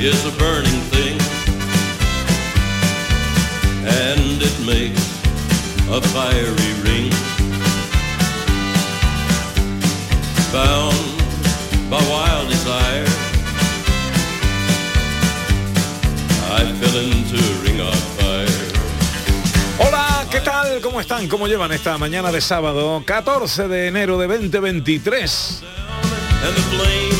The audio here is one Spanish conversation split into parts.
Is a burning thing, and it makes a fiery ring. Bound by wild desire, I fell into a ring of fire. Hola, ¿qué tal? ¿Cómo están? ¿Cómo llevan esta mañana de sábado 14 de enero de 2023? And the flames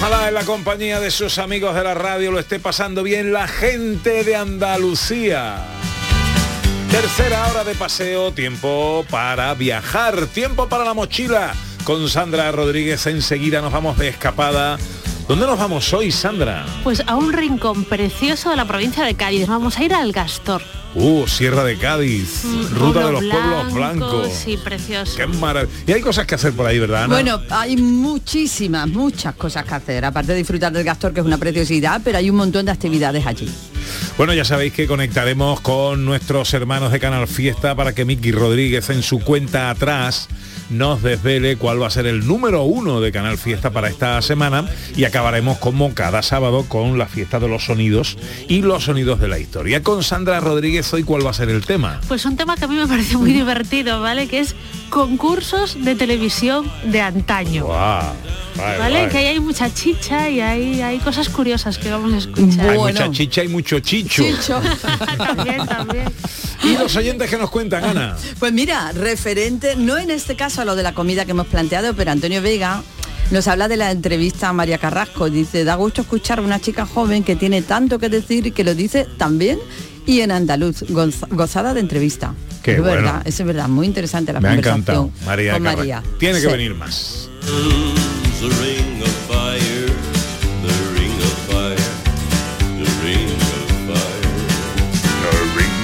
Ojalá en la compañía de sus amigos de la radio lo esté pasando bien la gente de Andalucía. Tercera hora de paseo, tiempo para viajar, tiempo para la mochila. Con Sandra Rodríguez enseguida nos vamos de escapada. ¿Dónde nos vamos hoy, Sandra? Pues a un rincón precioso de la provincia de Cádiz. Vamos a ir al Gastor. Uh, Sierra de Cádiz, Mm, ruta de los pueblos blanco, blancos. Sí, precioso. Qué maravilla. Y hay cosas que hacer por ahí, ¿verdad? Ana? Bueno, hay muchísimas, muchas cosas que hacer, aparte de disfrutar del Gastor, que es una preciosidad, pero hay un montón de actividades allí. Bueno, ya sabéis que conectaremos con nuestros hermanos de Canal Fiesta para que Miki Rodríguez en su cuenta atrás nos desvele cuál va a ser el número uno de Canal Fiesta para esta semana y acabaremos como cada sábado con la fiesta de los sonidos y los sonidos de la historia. Con Sandra Rodríguez hoy cuál va a ser el tema. Pues un tema que a mí me parece muy divertido, ¿vale? Que es concursos de televisión de antaño. ¿Vale? Que ahí hay mucha chicha y hay, hay cosas curiosas que vamos a escuchar. Hay Bueno. mucha chicha y mucho chicho. también, también. Y los oyentes que nos cuentan, Ana. Pues mira, referente, no en este caso a lo de la comida que hemos planteado, pero Antonio Vega nos habla de la entrevista a María Carrasco. Dice, da gusto escuchar a una chica joven que tiene tanto que decir y que lo dice también y en andaluz, goz- gozada de entrevista. Qué es bueno. verdad, es verdad, muy interesante la Me ha encantado. María, con Carra- María. Tiene que Sí. venir más. The ring of fire, the ring of fire, the ring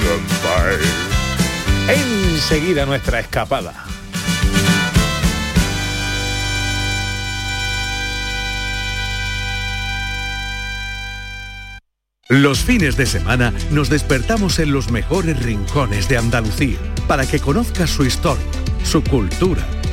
of fire. Enseguida nuestra escapada. Los fines de semana nos despertamos en los mejores rincones de Andalucía para que conozcas su historia, su cultura,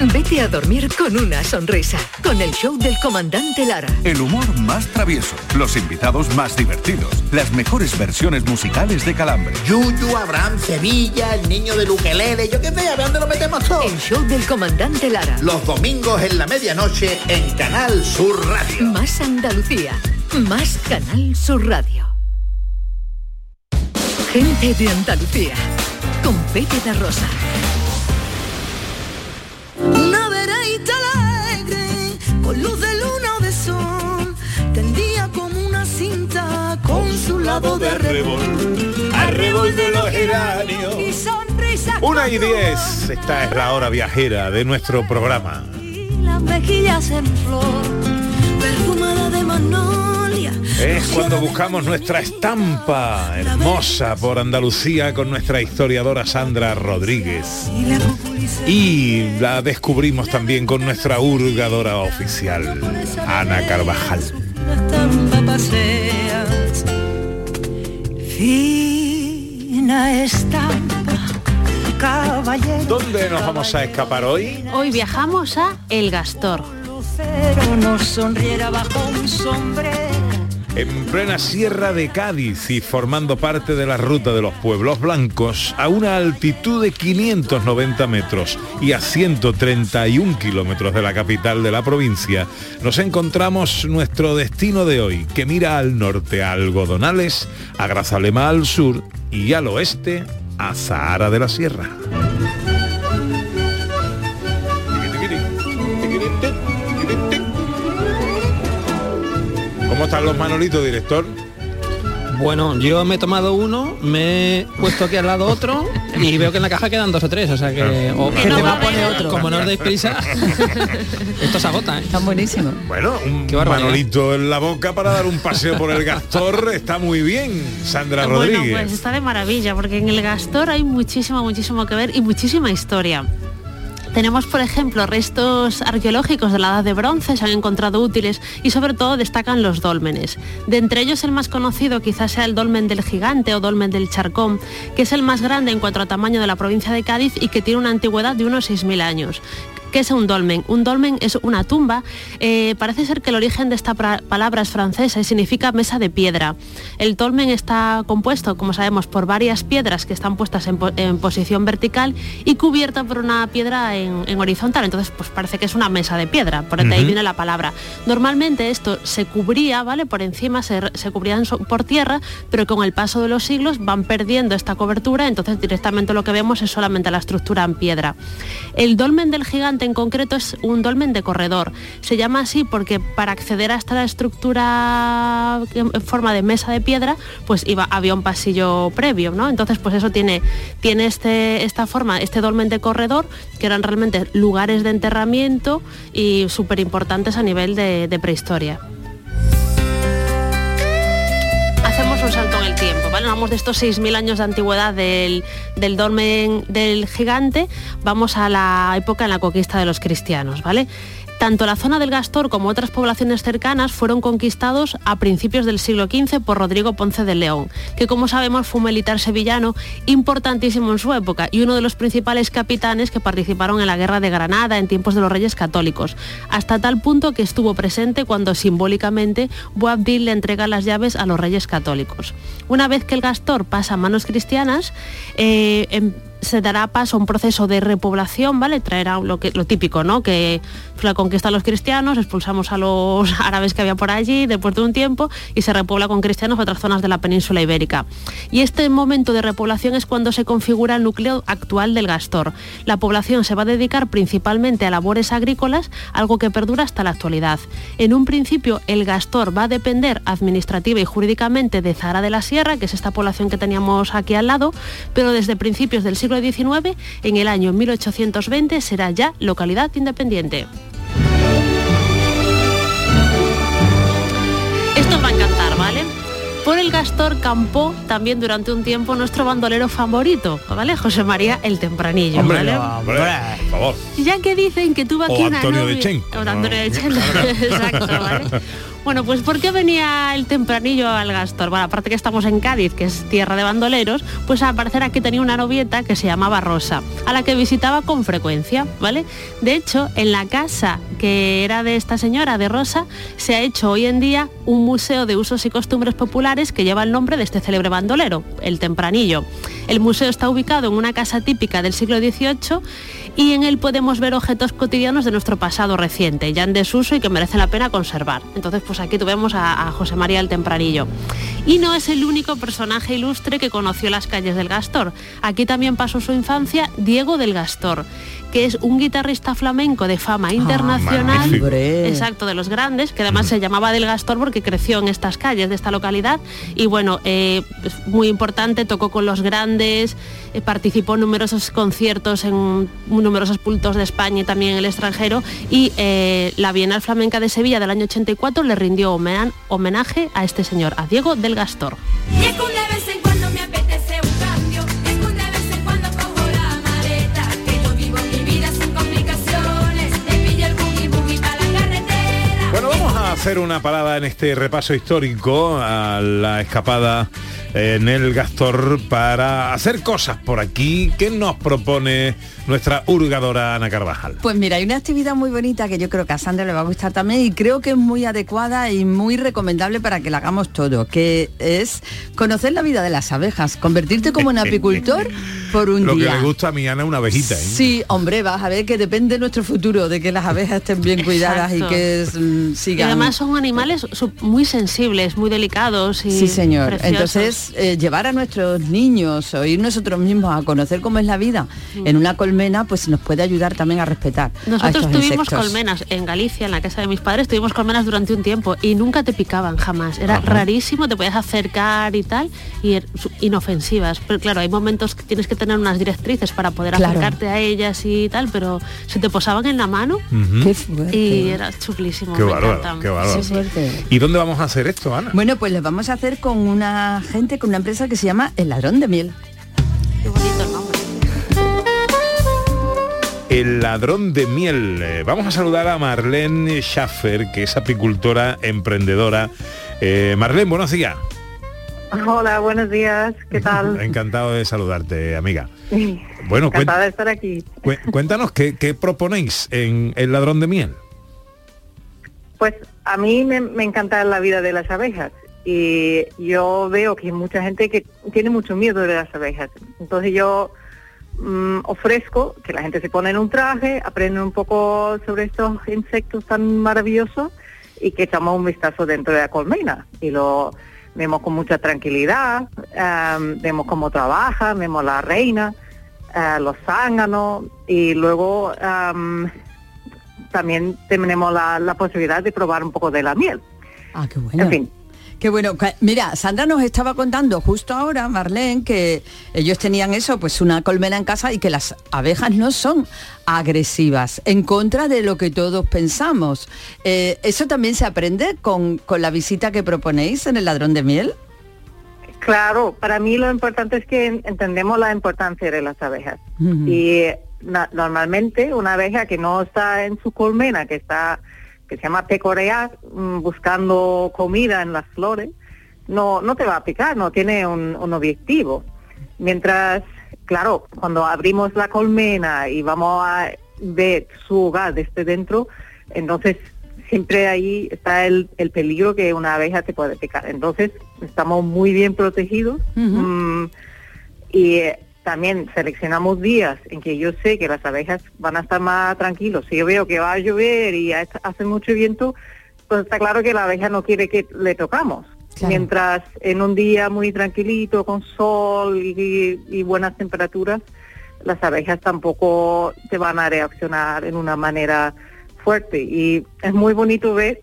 Vete a dormir con una sonrisa, con el show del comandante Lara. El humor más travieso, los invitados más divertidos, las mejores versiones musicales de Calambre. Yuyu, Abraham, Sevilla, el niño del ukelele, yo qué sé, a ver dónde lo metemos todo. El show del comandante Lara. Los domingos en la medianoche en Canal Sur Radio. Más Andalucía, más Canal Sur Radio. Gente de Andalucía, con Pepe da Rosa. Lado de arrebol. Arrebol de los geranios. Una y diez. Esta es la hora viajera de nuestro programa. y las mejillas en flor, perfumada de magnolia. Es cuando buscamos nuestra estampa hermosa por Andalucía con nuestra historiadora Sandra Rodríguez. Y la descubrimos también con nuestra hurgadora oficial, Ana Carvajal. Fina estampa, caballero. ¿Dónde nos vamos a escapar hoy? Hoy viajamos a El Gastor. lucero nos sonriera bajo un sombrero En plena sierra de Cádiz y formando parte de la ruta de los pueblos blancos, a una altitud de 590 metros y a 131 kilómetros de la capital de la provincia, nos encontramos nuestro destino de hoy, que mira al norte a Algodonales, a Grazalema al sur y al oeste a Zahara de la Sierra. ¿Cómo están los manolitos, director? Bueno, yo me he tomado uno, me he puesto aquí al lado otro y veo que en la caja quedan dos o tres, o sea que... o- Que no va a poner otro. Como no os deis prisa, esto se agota, ¿eh? Están buenísimos. Bueno, un manolito en la boca para dar un paseo por el Gastor está muy bien, Sandra Bueno, Rodríguez. pues está de maravilla, porque en el Gastor hay muchísimo, muchísimo que ver y muchísima historia. Tenemos, por ejemplo, restos arqueológicos de la Edad de Bronce, se han encontrado útiles y sobre todo destacan los dólmenes. De entre ellos el más conocido quizás sea el dolmen del Gigante o dolmen del Charcón, que es el más grande en cuanto a tamaño de la provincia de Cádiz y que tiene una antigüedad de unos 6.000 años. ¿Qué es un dolmen? Un dolmen es una tumba. eh, parece ser que el origen de esta palabra es francesa y significa mesa de piedra. El dolmen está compuesto, como sabemos, por varias piedras que están puestas en, po- en posición vertical y cubierta por una piedra en, en horizontal. Entonces, pues parece que es una mesa de piedra, por de ahí viene la palabra. Normalmente esto se cubría, ¿vale? Por encima se, se cubrían por tierra, pero con el paso de los siglos van perdiendo esta cobertura, entonces directamente lo que vemos es solamente la estructura en piedra. El dolmen del gigante en concreto es un dolmen de corredor. Se llama así porque para acceder hasta la estructura en forma de mesa de piedra, pues iba, había un pasillo previo, ¿no? Entonces, pues eso tiene, tiene este, esta forma, este dolmen de corredor, que eran realmente lugares de enterramiento y súper importantes a nivel de prehistoria. Hacemos un salto Vamos de estos 6.000 años de antigüedad del, del dolmen del gigante, vamos a la época en la conquista de los cristianos, ¿vale? Tanto la zona del Gastor como otras poblaciones cercanas fueron conquistados a principios del siglo XV por Rodrigo Ponce de León, que como sabemos fue un militar sevillano importantísimo en su época y uno de los principales capitanes que participaron en la guerra de Granada en tiempos de los reyes católicos, hasta tal punto que estuvo presente cuando simbólicamente Boabdil le entrega las llaves a los reyes católicos. Una vez que el Gastor pasa a manos cristianas, eh, em- se dará paso a un proceso de repoblación, ¿vale? Traerá lo, que, lo típico, ¿no? Que la conquista a los cristianos, expulsamos a los árabes que había por allí después de un tiempo y se repobla con cristianos otras zonas de la península ibérica. Y este momento de repoblación es cuando se configura el núcleo actual del Gastor. La población se va a dedicar principalmente a labores agrícolas, algo que perdura hasta la actualidad. En un principio, el Gastor va a depender administrativa y jurídicamente de Zara de la Sierra, que es esta población que teníamos aquí al lado, pero desde principios del siglo XIX, en el año 1820, será ya localidad independiente. Esto os va a encantar, ¿vale? Por el Gastor campó también durante un tiempo nuestro bandolero favorito, ¿vale? José María el Tempranillo, Hombre, ¿vale? hombre, por favor. Ya que dicen que tuvo O aquí una Antonio de novia- Chen. O Antonio de Chen, exacto, ¿vale? Bueno, pues ¿por qué venía el tempranillo al Gastor? Bueno, aparte que estamos en Cádiz, que es tierra de bandoleros, pues al parecer aquí tenía una novieta que se llamaba Rosa, a la que visitaba con frecuencia, ¿vale? De hecho, en la casa que era de esta señora, de Rosa, se ha hecho hoy en día un museo de usos y costumbres populares que lleva el nombre de este célebre bandolero, el Tempranillo. El museo está ubicado en una casa típica del siglo XVIII y en él podemos ver objetos cotidianos de nuestro pasado reciente, ya en desuso y que merecen la pena conservar. Entonces, pues aquí tuvimos a, a José María el Tempranillo. Y no es el único personaje ilustre que conoció las calles del Gastor. Aquí también pasó su infancia Diego del Gastor, que es un guitarrista flamenco de fama internacional. magnífico. Hombre. Exacto, de los grandes, que además se llamaba del Gastor porque creció en estas calles de esta localidad. Y bueno, eh, es muy importante, tocó con los grandes, eh, participó en numerosos conciertos en numerosos puntos de España y también en el extranjero. Y eh, la Bienal Flamenca de Sevilla del año 84 le rindió homen- homenaje a este señor, a Diego del Gastor. A hacer una parada en este repaso histórico a la escapada en el Gastor para hacer cosas por aquí. ¿Qué nos propone nuestra hurgadora Ana Carvajal? Pues mira, hay una actividad muy bonita que yo creo que a Sandra le va a gustar también y creo que es muy adecuada y muy recomendable para que la hagamos todo, que es conocer la vida de las abejas, convertirte como un apicultor por un Lo que día. le gusta a mi Ana una abejita, ¿eh? Sí, hombre, vas a ver que depende de nuestro futuro, de que las abejas estén bien cuidadas y que mm, sigan. Además son animales muy sensibles, muy delicados y Sí, señor. preciosos. Entonces, eh, llevar a nuestros niños o ir nosotros mismos a conocer cómo es la vida en una colmena, pues nos puede ayudar también a respetar. a Nosotros estos tuvimos insectos. colmenas en Galicia, en la casa de mis padres, tuvimos colmenas durante un tiempo y nunca te picaban jamás. Era rarísimo, te podías acercar y tal, y er- inofensivas. Pero claro, hay momentos que tienes que tener unas directrices para poder Claro. acercarte a ellas y tal, pero se te posaban en la mano y era chulísimo. Qué me bárbaro, encantan. qué bárbaro. Qué fuerte. ¿Y dónde vamos a hacer esto, Ana? Bueno, pues les vamos a hacer con una gente, con una empresa que se llama El Ladrón de Miel. Qué bonito el nombre. El ladrón de miel. Eh, Vamos a saludar a Marlene Schaffer, que es apicultora emprendedora. Eh, Marlene, buenos días. Hola, buenos días. ¿Qué tal? Encantado de saludarte, amiga. Bueno, Encantada de estar aquí. cuéntanos qué, qué proponéis en El ladrón de miel. Pues a mí me, encanta la vida de las abejas y yo veo que hay mucha gente que tiene mucho miedo de las abejas. Entonces yo mm, ofrezco que la gente se pone en un traje, aprende un poco sobre estos insectos tan maravillosos y que echamos un vistazo dentro de la colmena y lo vemos con mucha tranquilidad, am, vemos cómo trabaja, vemos la reina, ah, los zánganos y luego am, también tenemos la, la posibilidad de probar un poco de la miel. Ah, qué bueno. En fin, Qué bueno. Mira, Sandra nos estaba contando justo ahora, Marlene, que ellos tenían eso, pues una colmena en casa y que las abejas no son agresivas, en contra de lo que todos pensamos. Eh, ¿Eso también se aprende con, con la visita que proponéis en el ladrón de miel? Claro, para mí lo importante es que en- entendemos la importancia de las abejas. Y na- normalmente una abeja que no está en su colmena, que está, que se llama pecorear, mm, buscando comida en las flores, no, no te va a picar, no tiene un, un objetivo. Mientras, claro, cuando abrimos la colmena y vamos a ver su hogar desde dentro, entonces siempre ahí está el, el peligro que una abeja te puede picar. Entonces estamos muy bien protegidos. Mm, y eh, también seleccionamos días en que yo sé que las abejas van a estar más tranquilos. Si yo veo que va a llover y ha- hace mucho viento, pues está claro que la abeja no quiere que le tocamos. Claro. Mientras en un día muy tranquilito, con sol y, y buenas temperaturas, las abejas tampoco te van a reaccionar en una manera fuerte. Y es muy bonito ver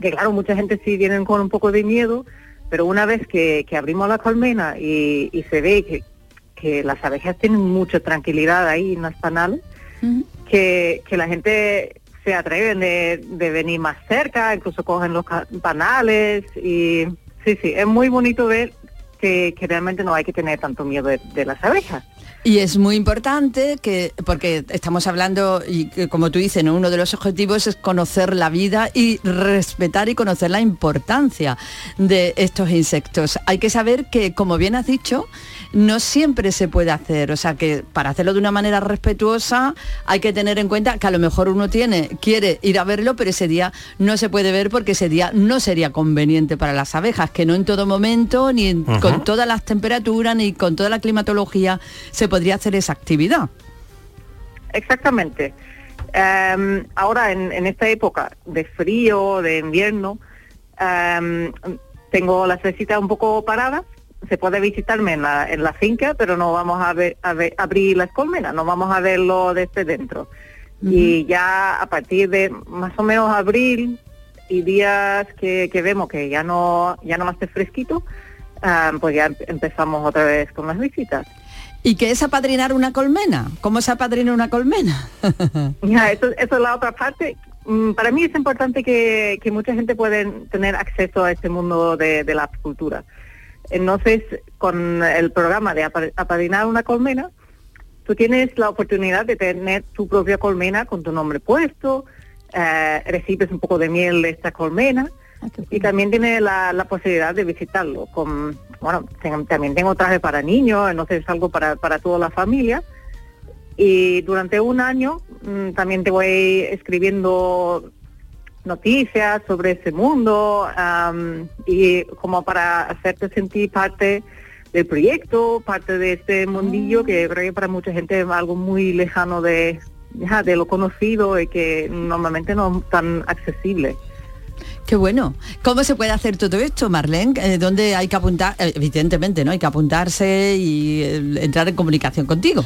que claro, mucha gente sí vienen con un poco de miedo, pero una vez que, que abrimos la colmena y, y se ve que, que las abejas tienen mucha tranquilidad ahí en las panales, que, que la gente se atreven de, de venir más cerca, incluso cogen los panales y sí, sí, es muy bonito ver que, que realmente no hay que tener tanto miedo de, de las abejas. Y es muy importante que, porque estamos hablando, y que, como tú dices, ¿no? uno de los objetivos es conocer la vida y respetar y conocer la importancia de estos insectos. Hay que saber que, como bien has dicho, no siempre se puede hacer. O sea que para hacerlo de una manera respetuosa hay que tener en cuenta que a lo mejor uno tiene, quiere ir a verlo, pero ese día no se puede ver porque ese día no sería conveniente para las abejas, que no en todo momento, ni con todas las temperaturas, ni con toda la climatología se podría hacer esa actividad. Exactamente. Em, ahora, en, en esta época de frío, de invierno, em, tengo las visitas un poco paradas. Se puede visitarme en la, en la finca, pero no vamos a, ver, a ver- abrir las colmenas, no vamos a verlo desde dentro. Y ya a partir de más o menos abril y días que, que vemos que ya no ya no va a estar fresquito, em, pues ya empezamos otra vez con las visitas. ¿Y qué es apadrinar una colmena? ¿Cómo se apadrina una colmena? Ya, eso, eso es la otra parte. Mm, Para mí es importante que, que mucha gente pueda tener acceso a este mundo de, de la apicultura. Entonces, con el programa de apa- apadrinar una colmena, tú tienes la oportunidad de tener tu propia colmena con tu nombre puesto, eh, recibes un poco de miel de esta colmena y también tiene la, la posibilidad de visitarlo. Con, bueno, también tengo traje para niños, entonces es algo para, para toda la familia. Y durante un año mm, también te voy escribiendo noticias sobre ese mundo am, y como para hacerte sentir parte del proyecto, parte de este mundillo que creo que para mucha gente es algo muy lejano de, ya, de lo conocido y que normalmente no es tan accesible. Qué bueno. ¿Cómo se puede hacer todo esto, Marlene? Eh, ¿Dónde hay que apuntar? Eh, evidentemente, ¿no? Hay que apuntarse y eh, entrar en comunicación contigo.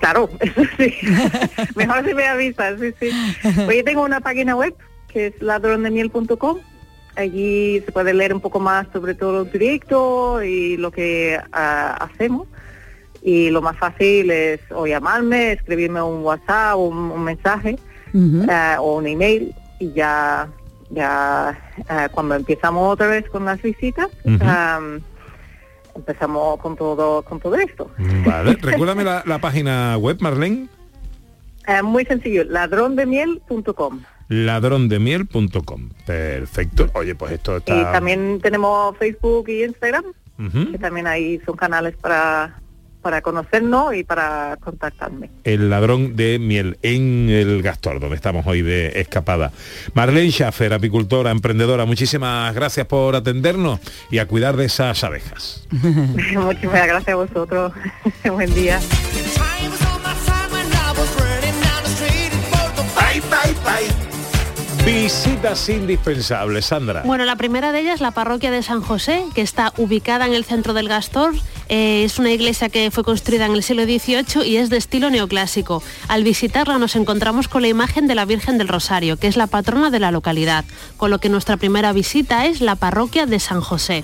Claro, eso sí. Mejor si me avisas, sí, sí. Pues yo tengo una página web que es ladrondemiel.com. Allí se puede leer un poco más sobre todo el proyecto y lo que ah, hacemos. Y lo más fácil es o llamarme, escribirme un WhatsApp, un, un mensaje o un email y ya, ya ah, cuando empezamos otra vez con las visitas, am, empezamos con todo, con todo esto. Vale, recuérdame la, la página web, Marlene. Eh, muy sencillo, ladrondemiel.com. ladrondemiel.com. Perfecto. Oye, pues esto está... Y también tenemos Facebook y Instagram, que también ahí son canales para, para conocernos y para contactarme. El ladrón de miel en el Gastor, donde estamos hoy de escapada. Marlene Schaffer, apicultora, emprendedora, muchísimas gracias por atendernos y a cuidar de esas abejas. Muchísimas gracias a vosotros. Buen día. Visitas indispensables, Sandra. Bueno, la primera de ellas, la parroquia de San José, que está ubicada en el centro del Gastor. Eh, es una iglesia que fue construida en el siglo XVIII y es de estilo neoclásico. Al visitarla nos encontramos con la imagen de la Virgen del Rosario, que es la patrona de la localidad, con lo que nuestra primera visita es la parroquia de San José.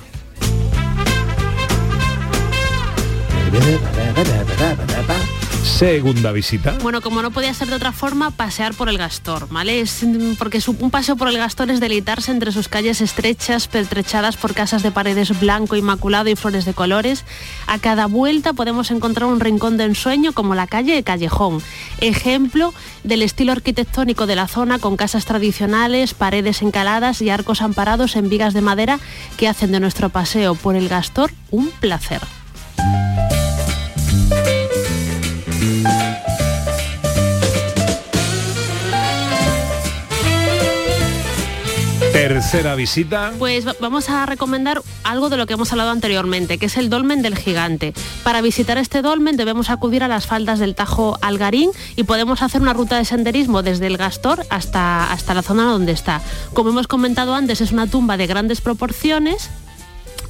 Segunda visita. Bueno, como no podía ser de otra forma, pasear por el Gastor, ¿vale? Es, mm, porque un paseo por el Gastor es deleitarse entre sus calles estrechas, pertrechadas por casas de paredes blanco, inmaculado y flores de colores. A cada vuelta podemos encontrar un rincón de ensueño como la calle de Callejón, ejemplo del estilo arquitectónico de la zona con casas tradicionales, paredes encaladas y arcos amparados en vigas de madera que hacen de nuestro paseo por el Gastor un placer. Tercera visita. Pues va- vamos a recomendar algo de lo que hemos hablado anteriormente, que es el dolmen del gigante. Para visitar este dolmen debemos acudir a las faldas del Tajo Algarín y podemos hacer una ruta de senderismo desde el Gastor hasta, hasta la zona donde está. Como hemos comentado antes, es una tumba de grandes proporciones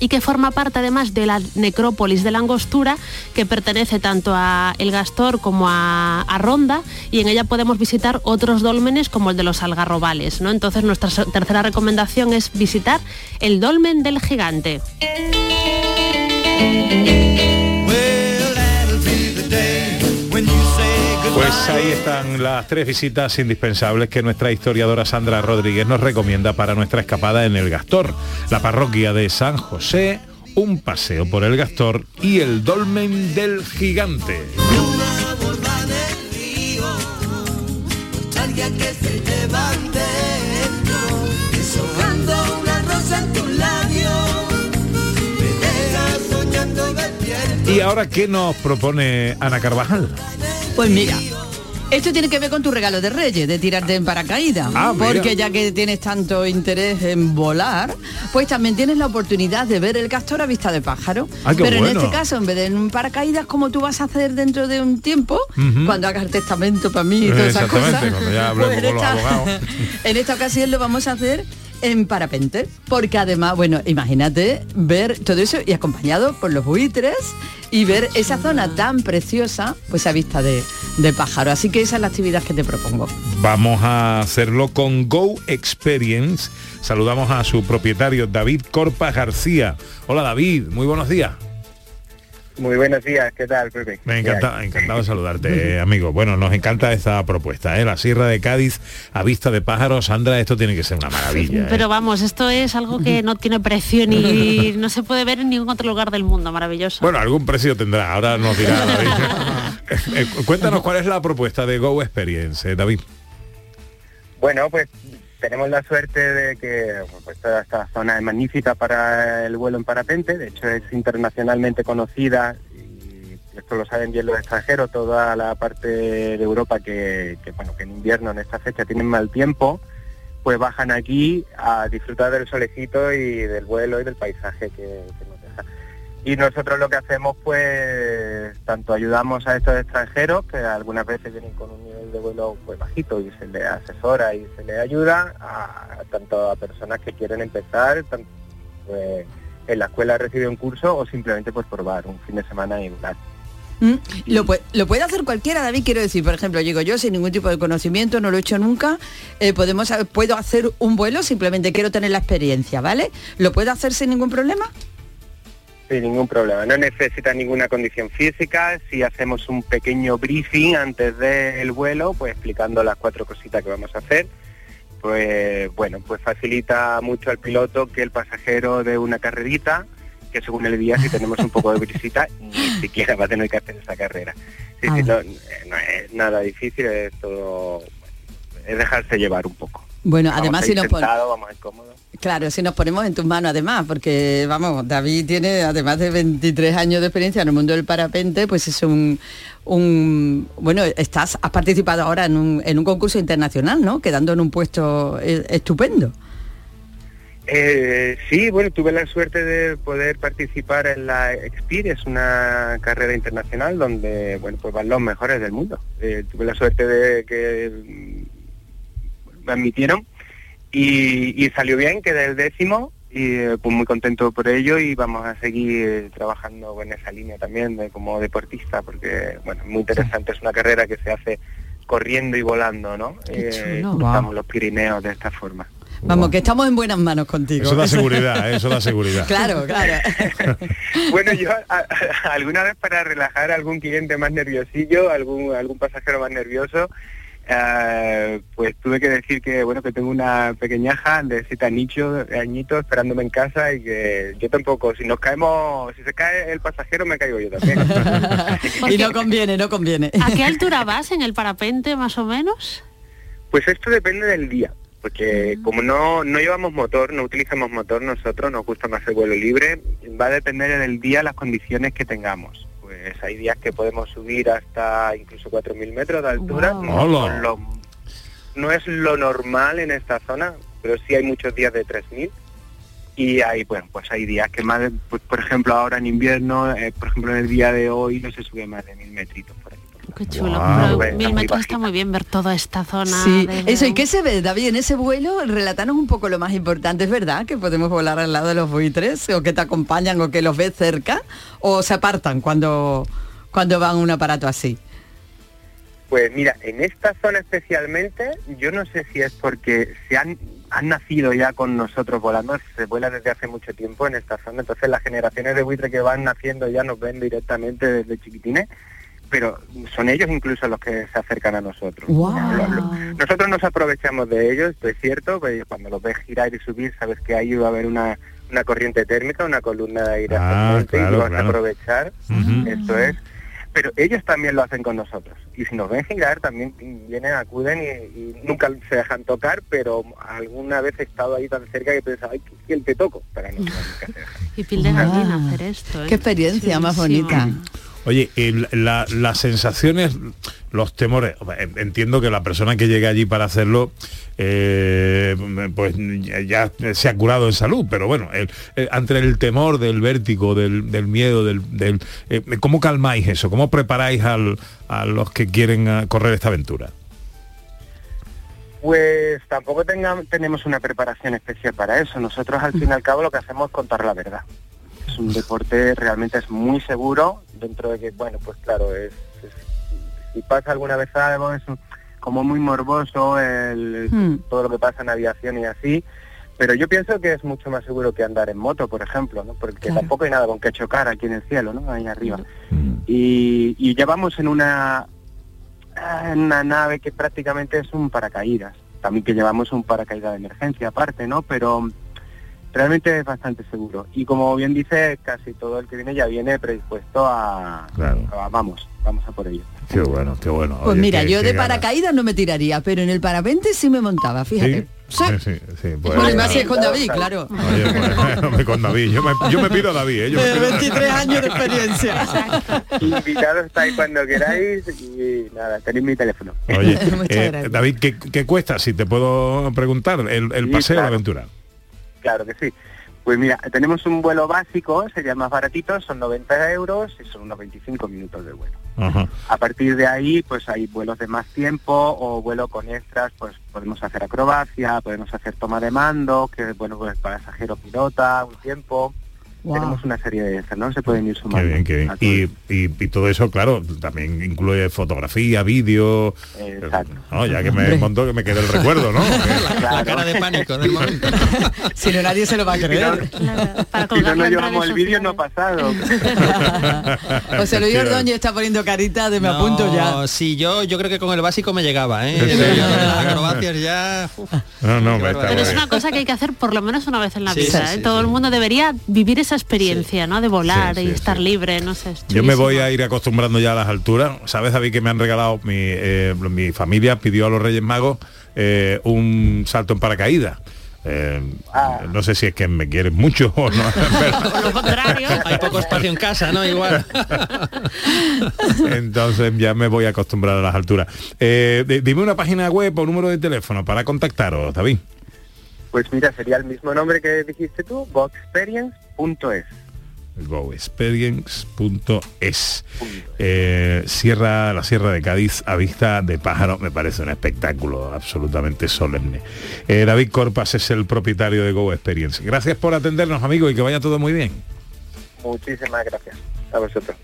y que forma parte además de la necrópolis de la Angostura que pertenece tanto a El Gastor como a, Ronda y en ella podemos visitar otros dólmenes como el de los Algarrobales. ¿no? Entonces nuestra tercera recomendación es visitar el Dolmen del Gigante. Pues ahí están las tres visitas indispensables que nuestra historiadora Sandra Rodríguez nos recomienda para nuestra escapada en el Gastor, la parroquia de San José, un paseo por el Gastor y el Dolmen del Gigante. ¿Y ahora qué nos propone Ana Carvajal? Pues mira, esto tiene que ver con tu regalo de Reyes, de tirarte en paracaídas. Ah, porque ya que tienes tanto interés en volar, pues también tienes la oportunidad de ver el castor a vista de pájaro. Ah, Pero en este caso, en vez de en un paracaídas, como tú vas a hacer dentro de un tiempo, cuando hagas testamento para mí y todas esas cosas. pues esta- en esta ocasión lo vamos a hacer en parapente, porque además, bueno, imagínate ver todo eso y acompañado por los buitres y ver esa zona tan preciosa, pues a vista de, de pájaro. Así que esa es la actividad que te propongo. Vamos a hacerlo con Go Experience. Saludamos a su propietario David Corpa García. Hola David, muy buenos días. Muy buenos días, ¿qué tal, Pepe? Me encanta, encantado de saludarte, eh, amigo. Bueno, nos encanta esta propuesta, ¿eh? La Sierra de Cádiz a vista de pájaros. Sandra, esto tiene que ser una maravilla. ¿eh? Pero vamos, esto es algo que no tiene precio ni no se puede ver en ningún otro lugar del mundo, maravilloso. Bueno, algún precio tendrá, ahora nos dirá David. Eh, Cuéntanos cuál es la propuesta de Go Experience, eh, David. Bueno, pues tenemos la suerte de que pues, toda esta zona es magnífica para el vuelo en parapente, de hecho es internacionalmente conocida y esto lo saben bien los extranjeros, toda la parte de Europa que, bueno, que en invierno en esta fecha tienen mal tiempo, pues bajan aquí a disfrutar del solecito y del vuelo y del paisaje que, que. Y nosotros lo que hacemos, pues, tanto ayudamos a estos extranjeros, que algunas veces vienen con un nivel de vuelo pues bajito y se les asesora y se les ayuda, a, tanto a personas que quieren empezar, tan- pues, en la escuela recibe un curso o simplemente pues probar un fin de semana y volar. Mm, Lo, pue- lo puede hacer cualquiera, David, quiero decir, por ejemplo, digo yo sin ningún tipo de conocimiento, no lo he hecho nunca, eh, podemos puedo hacer un vuelo, simplemente quiero tener la experiencia, ¿vale? ¿Lo puedo hacer sin ningún problema? Sin ningún problema, no necesita ninguna condición física, si hacemos un pequeño briefing antes del vuelo, pues explicando las cuatro cositas que vamos a hacer, pues bueno, pues facilita mucho al piloto que el pasajero de una carrerita, que según el día si tenemos un poco de brisita, ni siquiera va a tener que hacer esa carrera. Sí, sí, no, no es nada difícil, es todo, es dejarse llevar un poco. Bueno, Vamos además si nos pon- sentados, vamos a ir cómodos. Claro, si nos ponemos en tus manos además, porque vamos, David tiene además de 23 años de experiencia en el mundo del parapente, pues es un, un bueno, estás, has participado ahora en un, en un concurso internacional, ¿no? Quedando en un puesto eh, estupendo. Eh, sí, bueno, tuve la suerte de poder participar en la Expir, es una carrera internacional donde, bueno, pues van los mejores del mundo. Eh, tuve la suerte de que me admitieron y, y salió bien, quedé el décimo y eh, pues muy contento por ello y vamos a seguir eh, trabajando en esa línea también de, como deportista porque, bueno, muy interesante, es una carrera que se hace corriendo y volando, ¿no? Qué Eh, los Pirineos de esta forma. Vamos, que estamos en buenas manos contigo. Eso da seguridad, ¿eh? eso da seguridad. Claro, claro. Bueno, yo a- a- alguna vez para relajar a algún cliente más nerviosillo, algún algún pasajero más nervioso, eh, pues tuve que decir que bueno que tengo una pequeñaja de siete añitos, añitos esperándome en casa y que yo tampoco, si nos caemos, si se cae el pasajero me caigo yo también. y no conviene, no conviene. ¿A qué altura vas en el parapente más o menos? Pues esto depende del día, porque como no, no llevamos motor, no utilizamos motor nosotros, nos gusta más el vuelo libre, va a depender del día las condiciones que tengamos. Pues hay días que podemos subir hasta incluso 4.000 metros de altura, no, lo- es lo normal en esta zona, pero sí hay muchos días de 3.000 y hay, bueno, pues hay días que más, de- pues, por ejemplo ahora en invierno, eh, por ejemplo en el día de hoy no se sube más de 1.000 metritos. Qué chulo. Guau. Pero Bueno, mil muy metros está muy bien ver toda esta zona. Sí, desde eso, ¿y qué se ve, David, en ese vuelo? Relatanos un poco lo más importante, ¿es verdad que podemos volar al lado de los buitres o que te acompañan o que los ves cerca o se apartan cuando, cuando van a un aparato así? Pues mira, en esta zona especialmente, yo no sé si es porque se han, han nacido ya con nosotros volando, se vuela desde hace mucho tiempo en esta zona, entonces las generaciones de buitre que van naciendo ya nos ven directamente desde chiquitines, pero son ellos incluso los que se acercan a nosotros. Nosotros nos aprovechamos de ellos, esto es cierto, pues cuando los ves girar y subir, sabes que ahí va a haber una, una corriente térmica, una columna de aire Ah, ascendente y claro, lo vas claro. a aprovechar, esto es pero ellos también lo hacen con nosotros. Y si nos ven girar, también vienen, acuden y, y nunca se dejan tocar, pero alguna vez he estado ahí tan cerca que pensaba, ay, ¿quién te toco? Pero no, nunca se dejan. Y piel de gallina hacer esto. ¿eh? Qué experiencia más bonita. Oye, las sensaciones, los temores, en- entiendo que la persona que llega allí para hacerlo, eh, pues ya se ha curado en salud, pero bueno, el- el- ante el temor del vértigo, del, miedo, del, eh, ¿cómo calmáis eso? ¿Cómo preparáis a los que quieren ah, correr esta aventura? Pues tampoco tenemos una preparación especial para eso. Nosotros al fin y al cabo lo que hacemos es contar la verdad. Es un deporte realmente es muy seguro, dentro de que, bueno, pues claro, es, es- si pasa alguna vez algo, es como muy morboso el, Hmm. todo lo que pasa en aviación y así. Pero yo pienso que es mucho más seguro que andar en moto, por ejemplo, ¿no? Porque Claro. tampoco hay nada con que chocar aquí en el cielo, ¿no? Ahí arriba. Y, y ya vamos en una, en una nave que prácticamente es un paracaídas. También que llevamos un paracaídas de emergencia aparte, ¿no? Pero realmente es bastante seguro. Y como bien dice, casi todo el que viene ya viene predispuesto a, a- vamos, vamos a por ello. Qué bueno, qué bueno. Pues mira, qué- yo qué de ganas. paracaídas no me tiraría, pero en el parapente sí me montaba, fíjate. Sí, sí, sí, sí, pues- Bueno, más si es con David, claro. Oye, pues, con David. Yo me, yo me pido a David, ¿eh? Yo me De pido a David. 23 años de experiencia. Invitados estáis cuando queráis y nada, tenéis mi teléfono. Oye, eh, David, ¿qué, qué cuesta, si te puedo preguntar, el, el paseo de claro. aventura? Claro que sí. Pues mira, tenemos un vuelo básico, sería más baratito, son 90 euros y son unos 25 minutos de vuelo. Ajá. A partir de ahí, pues hay vuelos de más tiempo o vuelo con extras, pues podemos hacer acrobacia, podemos hacer toma de mando, que bueno, pues pasajero pilota, un tiempo. Wow. Tenemos una serie de esas, ¿no? Se pueden ir Qué sumando. bien, qué bien. a todo Y, y- y todo eso, claro, también incluye fotografía, vídeo. Exacto. No, ya que me montó que me quede el recuerdo, ¿no? La cara de pánico del momento. si no nadie se lo va a creer. Si no, no llevamos el vídeo, no ha pasado. José Luis Ordóñez está poniendo carita de me apunto ya. No, sí, yo, yo creo que con el básico me llegaba, ¿eh? ¿En acrobacias ya... uf. No, no, me está Pero es bien. una cosa que hay que hacer por lo menos una vez en la Sí, vida. sí, ¿eh? sí, Todo el mundo debería vivir esa experiencia, ¿no? De volar Sí, y sí, estar libre, no sé. Yo me voy a ir acostumbrando ya a las alturas. ¿Sabes, David, que me han regalado mi, eh, mi familia pidió a los Reyes Magos eh, un salto en paracaídas? Eh, No sé si es que me quieren mucho o no. Hay poco espacio en casa, ¿no? Igual. Entonces ya me voy a acostumbrar a las alturas. Eh, di- dime una página web o número de teléfono para contactaros, David. Pues mira, sería el mismo nombre que dijiste tú, boxperience.es. goexperience.es eh, Sierra, la Sierra de Cádiz a vista de pájaro me parece un espectáculo absolutamente solemne. Eh, David Corpas es el propietario de Go Experience. Gracias por atendernos, amigos, y que vaya todo muy bien. Muchísimas gracias a vosotros.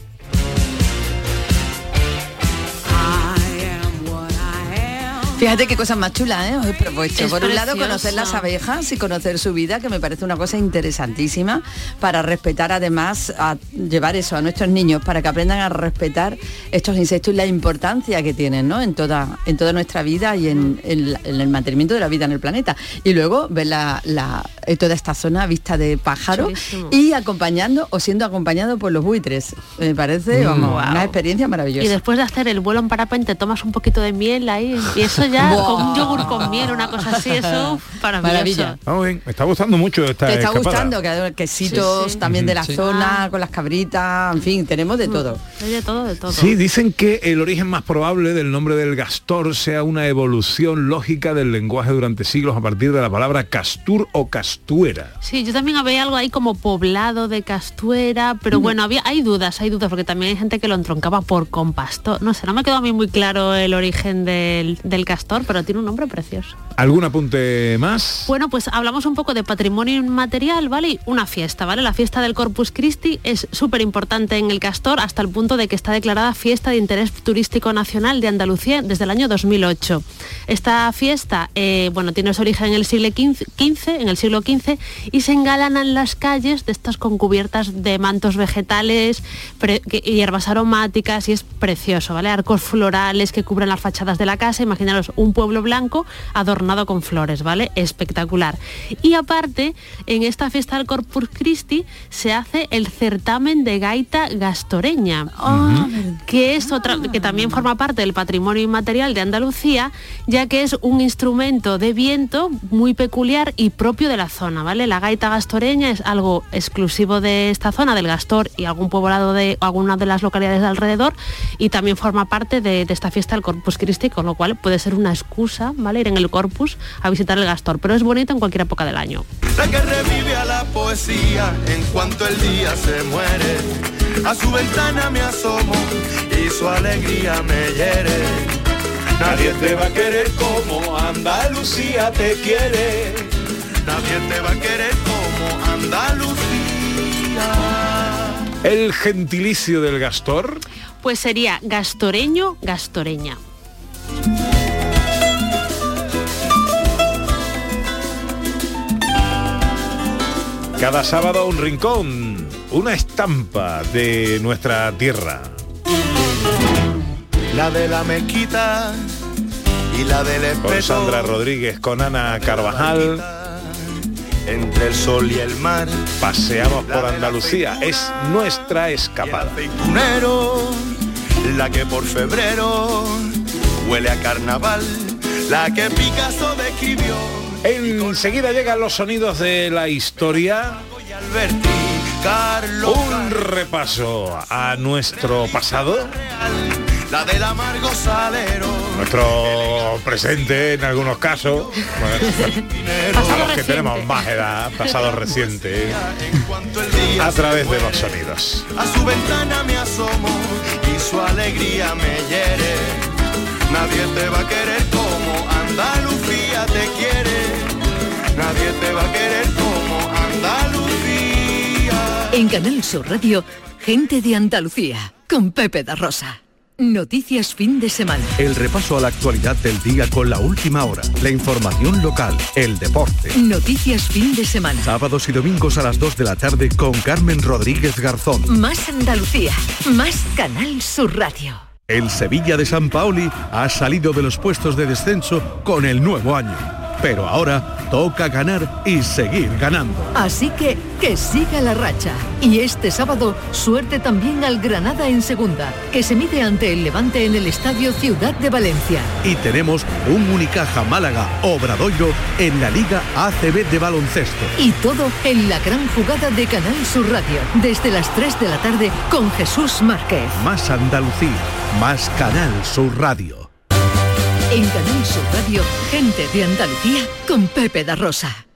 Fíjate qué cosas más chulas, ¿eh? Os he propuesto. Es Por un lado, conocer las abejas y conocer su vida, que me parece una cosa interesantísima, para respetar además, a llevar eso a nuestros niños, para que aprendan a respetar estos insectos y la importancia que tienen, ¿no? En toda, en toda nuestra vida y en, en la- en el mantenimiento de la vida en el planeta. Y luego ver la, la- toda esta zona vista de pájaro Chulísimo. y acompañando o siendo acompañado por los buitres. Me parece, Mm. vamos, una experiencia maravillosa. Y después de hacer el vuelo en parapente tomas un poquito de miel ahí y eso ya Buah. con un yogur con miel, una cosa así, eso maravilloso. Maravilla. Vamos bien, me está gustando mucho esta Te está escapada. gustando que hay quesitos Sí, sí. también de la sí. zona, con las cabritas, en fin, tenemos de todo. Hay de todo, de todo. Sí, dicen que el origen más probable del nombre del gastor sea una evolución lógica del lenguaje durante siglos a partir de la palabra castur o castuera. Sí, yo también había algo ahí como poblado de castuera, pero bueno, había, hay dudas, hay dudas, porque también hay gente que lo entroncaba por compastor. No sé, no me quedó a mí muy claro el origen del, del castor, pero tiene un nombre precioso. ¿Algún apunte más? Bueno, pues hablamos un poco de patrimonio inmaterial, ¿vale? Y Una fiesta, ¿vale? La fiesta del Corpus Christi es súper importante en el Castor hasta el punto de que está declarada fiesta de interés turístico nacional de Andalucía desde el año 2008. Esta fiesta, eh, bueno, tiene su origen en el siglo XV, en el siglo XV, y se engalanan las calles de estas con cubiertas de mantos vegetales, y hierbas aromáticas, y es precioso, ¿vale? Arcos florales que cubren las fachadas de la casa, imaginaros un pueblo blanco adornado con flores, ¿vale? Espectacular. Y aparte, en esta fiesta del Corpus Christi se hace el certamen de gaita gastoreña, que es otra que también forma parte del patrimonio inmaterial de Andalucía, ya que es un instrumento de viento muy peculiar y propio de la zona, ¿vale? La gaita gastoreña es algo exclusivo de esta zona, del Gastor y algún poblado de alguna de las localidades de alrededor, y también forma parte de, de esta fiesta del Corpus Christi, con lo cual puede ser una excusa, ¿vale? Ir en el Corpus a visitar el Gastor, pero es bonito en cualquier época del año. La que revive a la poesía en cuanto el día se muere. A su ventana me asomo y su alegría me hiere. Nadie te va a querer como Andalucía te quiere. Nadie te va a querer como Andalucía. El gentilicio del gastor. Pues sería gastoreño, gastoreña. Cada sábado un rincón, una estampa de nuestra tierra. La de la mezquita y la del Con espeto. Sandra Rodríguez, con Ana Carvajal. Entre el sol y el mar. Paseamos por Andalucía. Es nuestra escapada. La que por febrero huele a carnaval, la que Picasso describió. Enseguida llegan los sonidos de la historia. Un repaso a nuestro pasado. La del amargo salero. Nuestro presente en algunos casos. Bueno, los que tenemos más edad, pasado reciente. A través de los sonidos. A su ventana me asomo y su alegría me hiere. Nadie te va a querer como Andalucía te quiere. Nadie te va a querer como Andalucía. En Canal Sur Radio, gente de Andalucía, con Pepe da Rosa. Noticias fin de semana. El repaso a la actualidad del día con la última hora, la información local, el deporte. Noticias fin de semana. Sábados y domingos a las 2 de la tarde con Carmen Rodríguez Garzón. Más Andalucía, más Canal Sur Radio. El Sevilla de San Paoli ha salido de los puestos de descenso con el nuevo año. Pero ahora toca ganar y seguir ganando. Así que que siga la racha. Y este sábado, suerte también al Granada en segunda, que se mide ante el Levante en el Estadio Ciudad de Valencia. Y tenemos un Unicaja Málaga Obradoiro en la Liga ACB de baloncesto. Y todo en la gran jugada de Canal Sur Radio, desde las 3 de la tarde con Jesús Márquez. Más Andalucía, más Canal Sur Radio. En Canal Sur Radio, gente de Andalucía con Pepe da Rosa.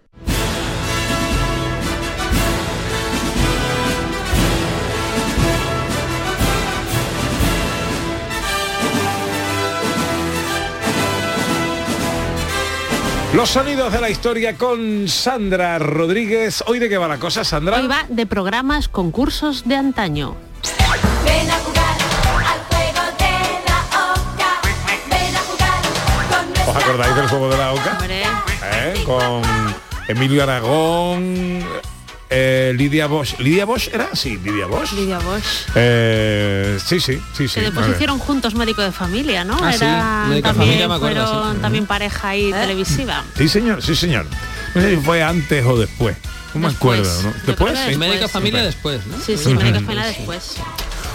Los sonidos de la historia con Sandra Rodríguez. ¿Hoy de qué va la cosa, Sandra? Hoy va de programas, concursos de antaño. Ven a acordáis del juego de la OCA? ¿Eh? Con Emilio Aragón, eh, Lidia Bosch. ¿Lidia Bosch era? Sí, Lidia Bosch. Lidia Bosch. Eh, sí, sí, sí, sí. que después hicieron juntos médico de familia, ¿no? Ah, sí, Eran médico de también, familia, me acuerdo, fueron sí. también pareja ahí televisiva. Sí, señor, sí, señor. No sé si fue antes o después. No me Después. acuerdo, ¿no? ¿Después? Sí. Médica familia después, ¿no? Sí, sí, médico de familia después.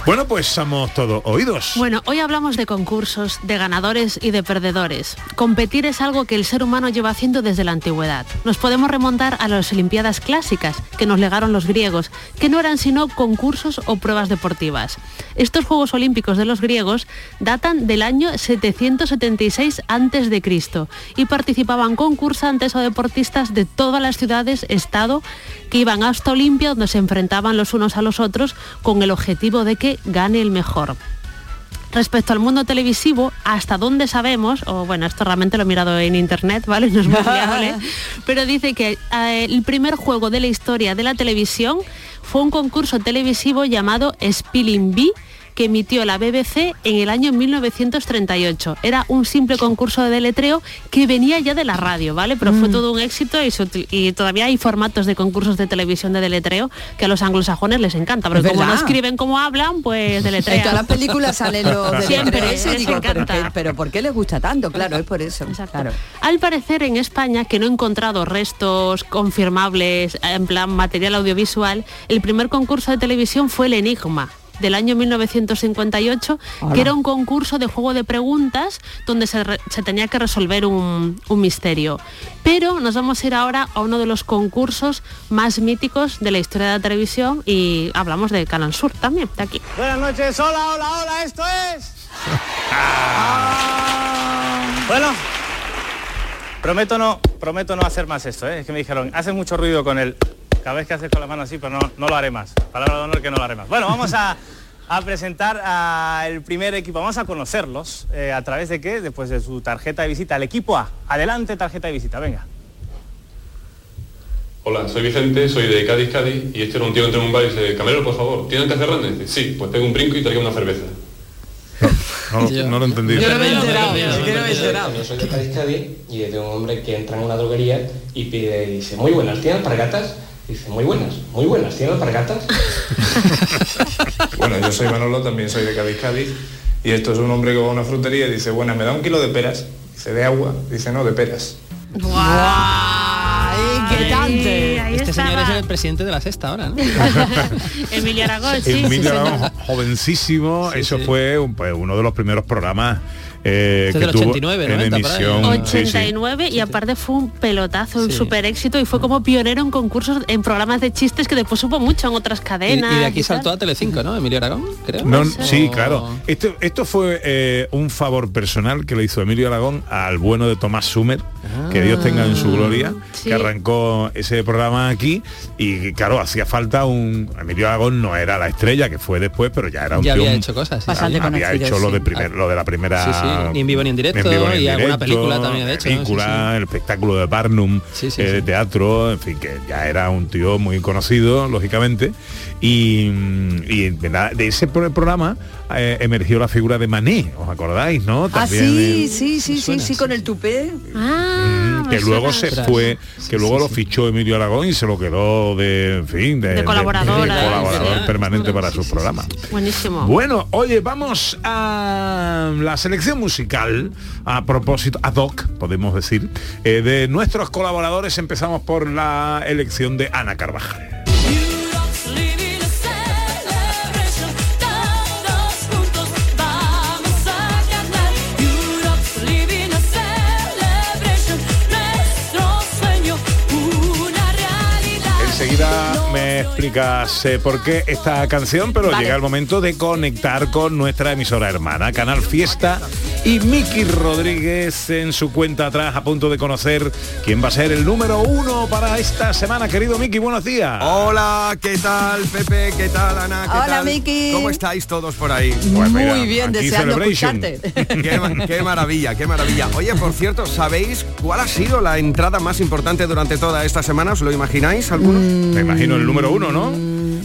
Bueno, pues somos todos oídos. Bueno, hoy hablamos de concursos, de ganadores y de perdedores. Competir es algo que el ser humano lleva haciendo desde la antigüedad. Nos podemos remontar a las Olimpiadas clásicas que nos legaron los griegos, que no eran sino concursos o pruebas deportivas. Estos Juegos Olímpicos de los griegos datan del año 776 a.C. y participaban concursantes o deportistas de todas las ciudades, estado, que iban hasta Olimpia donde se enfrentaban los unos a los otros con el objetivo de que gane el mejor. Respecto al mundo televisivo, hasta donde sabemos, o bueno, esto realmente lo he mirado en internet, ¿vale? No es muy fiable, pero dice que eh, el primer juego de la historia de la televisión fue un concurso televisivo llamado Spilling Bee que emitió la BBC en el año 1938. Era un simple concurso de deletreo que venía ya de la radio, ¿vale? Pero fue todo un éxito y, todavía hay formatos de concursos de televisión de deletreo que a los anglosajones les encanta, porque como no escriben como hablan, pues En deletrean. todas las películas salen los Siempre, les digo, encanta. ¿qué- pero ¿por qué les gusta tanto? Claro, es por eso. Claro. Al parecer en España, que no he encontrado restos confirmables en plan material audiovisual, el primer concurso de televisión fue el Enigma del año 1958, Hola. que era un concurso de juego de preguntas donde se, re- se tenía que resolver un, un misterio. Pero nos vamos a ir ahora a uno de los concursos más míticos de la historia de la televisión y hablamos de Canal Sur también, de aquí. Buenas noches, hola, hola, hola, esto es. Bueno, prometo no, prometo no hacer más esto, ¿eh? es que me dijeron, hace mucho ruido con el, cada vez que haces con la mano así, pero no, no lo haré más. Palabra de honor que no lo haré más. Bueno, vamos a, presentar al primer equipo, vamos a conocerlos eh, a través de qué, después de su tarjeta de visita, el equipo A. Adelante, tarjeta de visita, venga. Hola, soy Vicente, soy de Cádiz, Cádiz, y este era un tío que entró en un bar y dice, camarero, por favor, ¿tiene antes? Dice, sí, pues tengo un brinco y traigo una cerveza. No, no lo entendí. Yo no me he enterado, Yo soy de Cádiz, Cádiz y es de un hombre que entra en una droguería y pide, dice, muy buenas, ¿tiene alpargatas? Dice, muy buenas, muy buenas, ¿tiene alpargatas? Bueno, yo soy Manolo, también soy de Cádiz, Cádiz. Y esto es un hombre que va a una frutería y dice, bueno, ¿me da un kilo de peras? Dice, ¿de agua? Dice, no, de peras. ¡Ay, qué tante! Ahí Este señor es el presidente de la sexta ahora, ¿no? Emilio Aragón, sí. Emilio sí, Aragón, jovencísimo, eso fue un- pues, uno de los primeros programas eh, Este que del tuvo 89, en 90 por ahí. emisión. sí, sí. 89 y aparte fue un pelotazo, un super éxito y fue como pionero en concursos, en programas de chistes que después supo mucho en otras cadenas. y de aquí y tal. saltó a Telecinco, ¿no? Emilio Aragón, creo. Sí, O- claro. Esto, esto fue eh, un favor personal que le hizo Emilio Aragón al bueno de Tomás Sumer, que Dios tenga en su gloria, Sí. que arrancó ese programa aquí y claro, hacía falta un... Emilio Aragón no era la estrella que fue después, pero ya era un Ya tío... había hecho cosas, sí. había, Bastante había conocido, hecho lo de primer, lo de la primera Sí, sí, ni en vivo ni en directo, vivo ni en y alguna película también de hecho, ¿no? Sí, película, el espectáculo de Barnum eh, de teatro, en fin, que ya era un tío muy conocido, lógicamente, y, y de, ese pro- programa eh, emergió la figura de Mané, ¿os acordáis, no? Ah, También sí, el- sí, sí, sí, sí, con el tupé. Ah, que luego se fue, que luego lo fichó Emilio Aragón y se lo quedó de, en fin, de, De colaborador, de colaborador Sí. permanente para sus programas. Buenísimo. Bueno, oye, vamos a la selección musical, a propósito, ad hoc, podemos decir, eh, de nuestros colaboradores. Empezamos por la elección de Ana Carvajal. Me explicas eh, por qué esta canción, pero Vale. llega el momento de conectar con nuestra emisora hermana, Canal Fiesta, y Miki Rodríguez en su cuenta atrás a punto de conocer quién va a ser el número uno para esta semana. Querido Miki, buenos días. Hola, ¿qué tal Pepe? ¿Qué tal Ana? ¿Qué Hola? Miki. ¿Cómo estáis todos por ahí? Muy bien, deseando escucharte. Qué maravilla, qué maravilla. Oye, por cierto, ¿sabéis cuál ha sido la entrada más importante durante toda esta semana? ¿Os lo imagináis algunos? Me imagino el número uno, ¿no?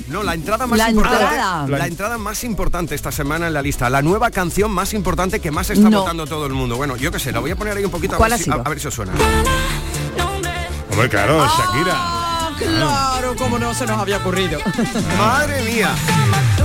No, la entrada más La importante. entrada. La entrada más importante esta semana en la lista. La nueva canción más importante que más está No. votando todo el mundo. Bueno, yo qué sé, la voy a poner ahí un poquito a ¿Cuál ver, ha si, a, sido? a ver si os suena. Hombre, claro, Shakira. Ah, claro, como no se nos había ocurrido. Madre mía.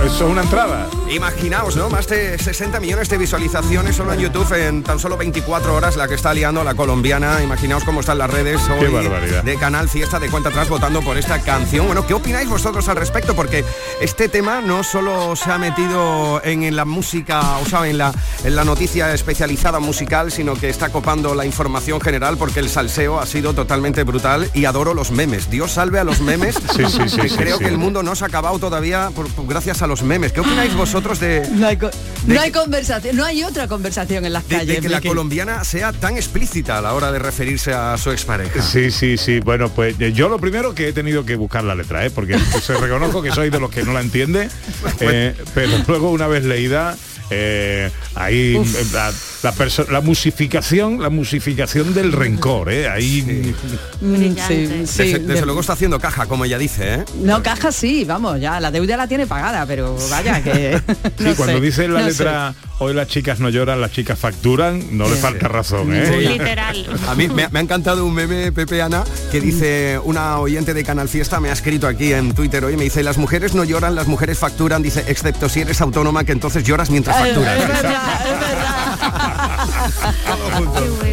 Eso es una entrada. Imaginaos, ¿no? Más de 60 millones de visualizaciones solo en YouTube en tan solo 24 horas la que está liando la colombiana. Imaginaos cómo están las redes Qué hoy barbaridad. de Canal Fiesta de cuenta atrás votando por esta canción. Bueno, ¿qué opináis vosotros al respecto? Porque este tema no solo se ha metido en, en la música, o sea, en la, en la noticia especializada musical, sino que está copando la información general porque el salseo ha sido totalmente brutal y adoro los memes. Dios salve a los memes. Sí, sí, sí, creo que el mundo no se ha acabado todavía por- por- gracias a los memes. ¿Qué opináis vosotros de, No hay, co- no hay conversación, no hay otra conversación en las de- de calles. que la colombiana sea tan explícita a la hora de referirse a su expareja? Sí, sí, sí. Bueno, pues eh, yo lo primero que he tenido que buscar la letra, ¿eh? porque se reconozco que soy de los que no la entiende, eh, pero luego una vez leída, eh, ahí eh, la, la la musificación, la musificación del rencor, ¿eh? Ahí. Mm, sí, sí, desde, desde de- luego está haciendo caja, como ella dice, ¿eh? No, caja sí, vamos, ya, la deuda la tiene pagada, pero vaya que... Sí, no cuando sé, dice la no letra hoy las chicas no lloran, las chicas facturan, no le falta razón, ¿eh? Literal. A mí me, me ha encantado un meme, Pepe Ana, que dice, una oyente de Canal Fiesta me ha escrito aquí en Twitter hoy, me dice, las mujeres no lloran, las mujeres facturan, dice, excepto si eres autónoma, que entonces lloras mientras facturas.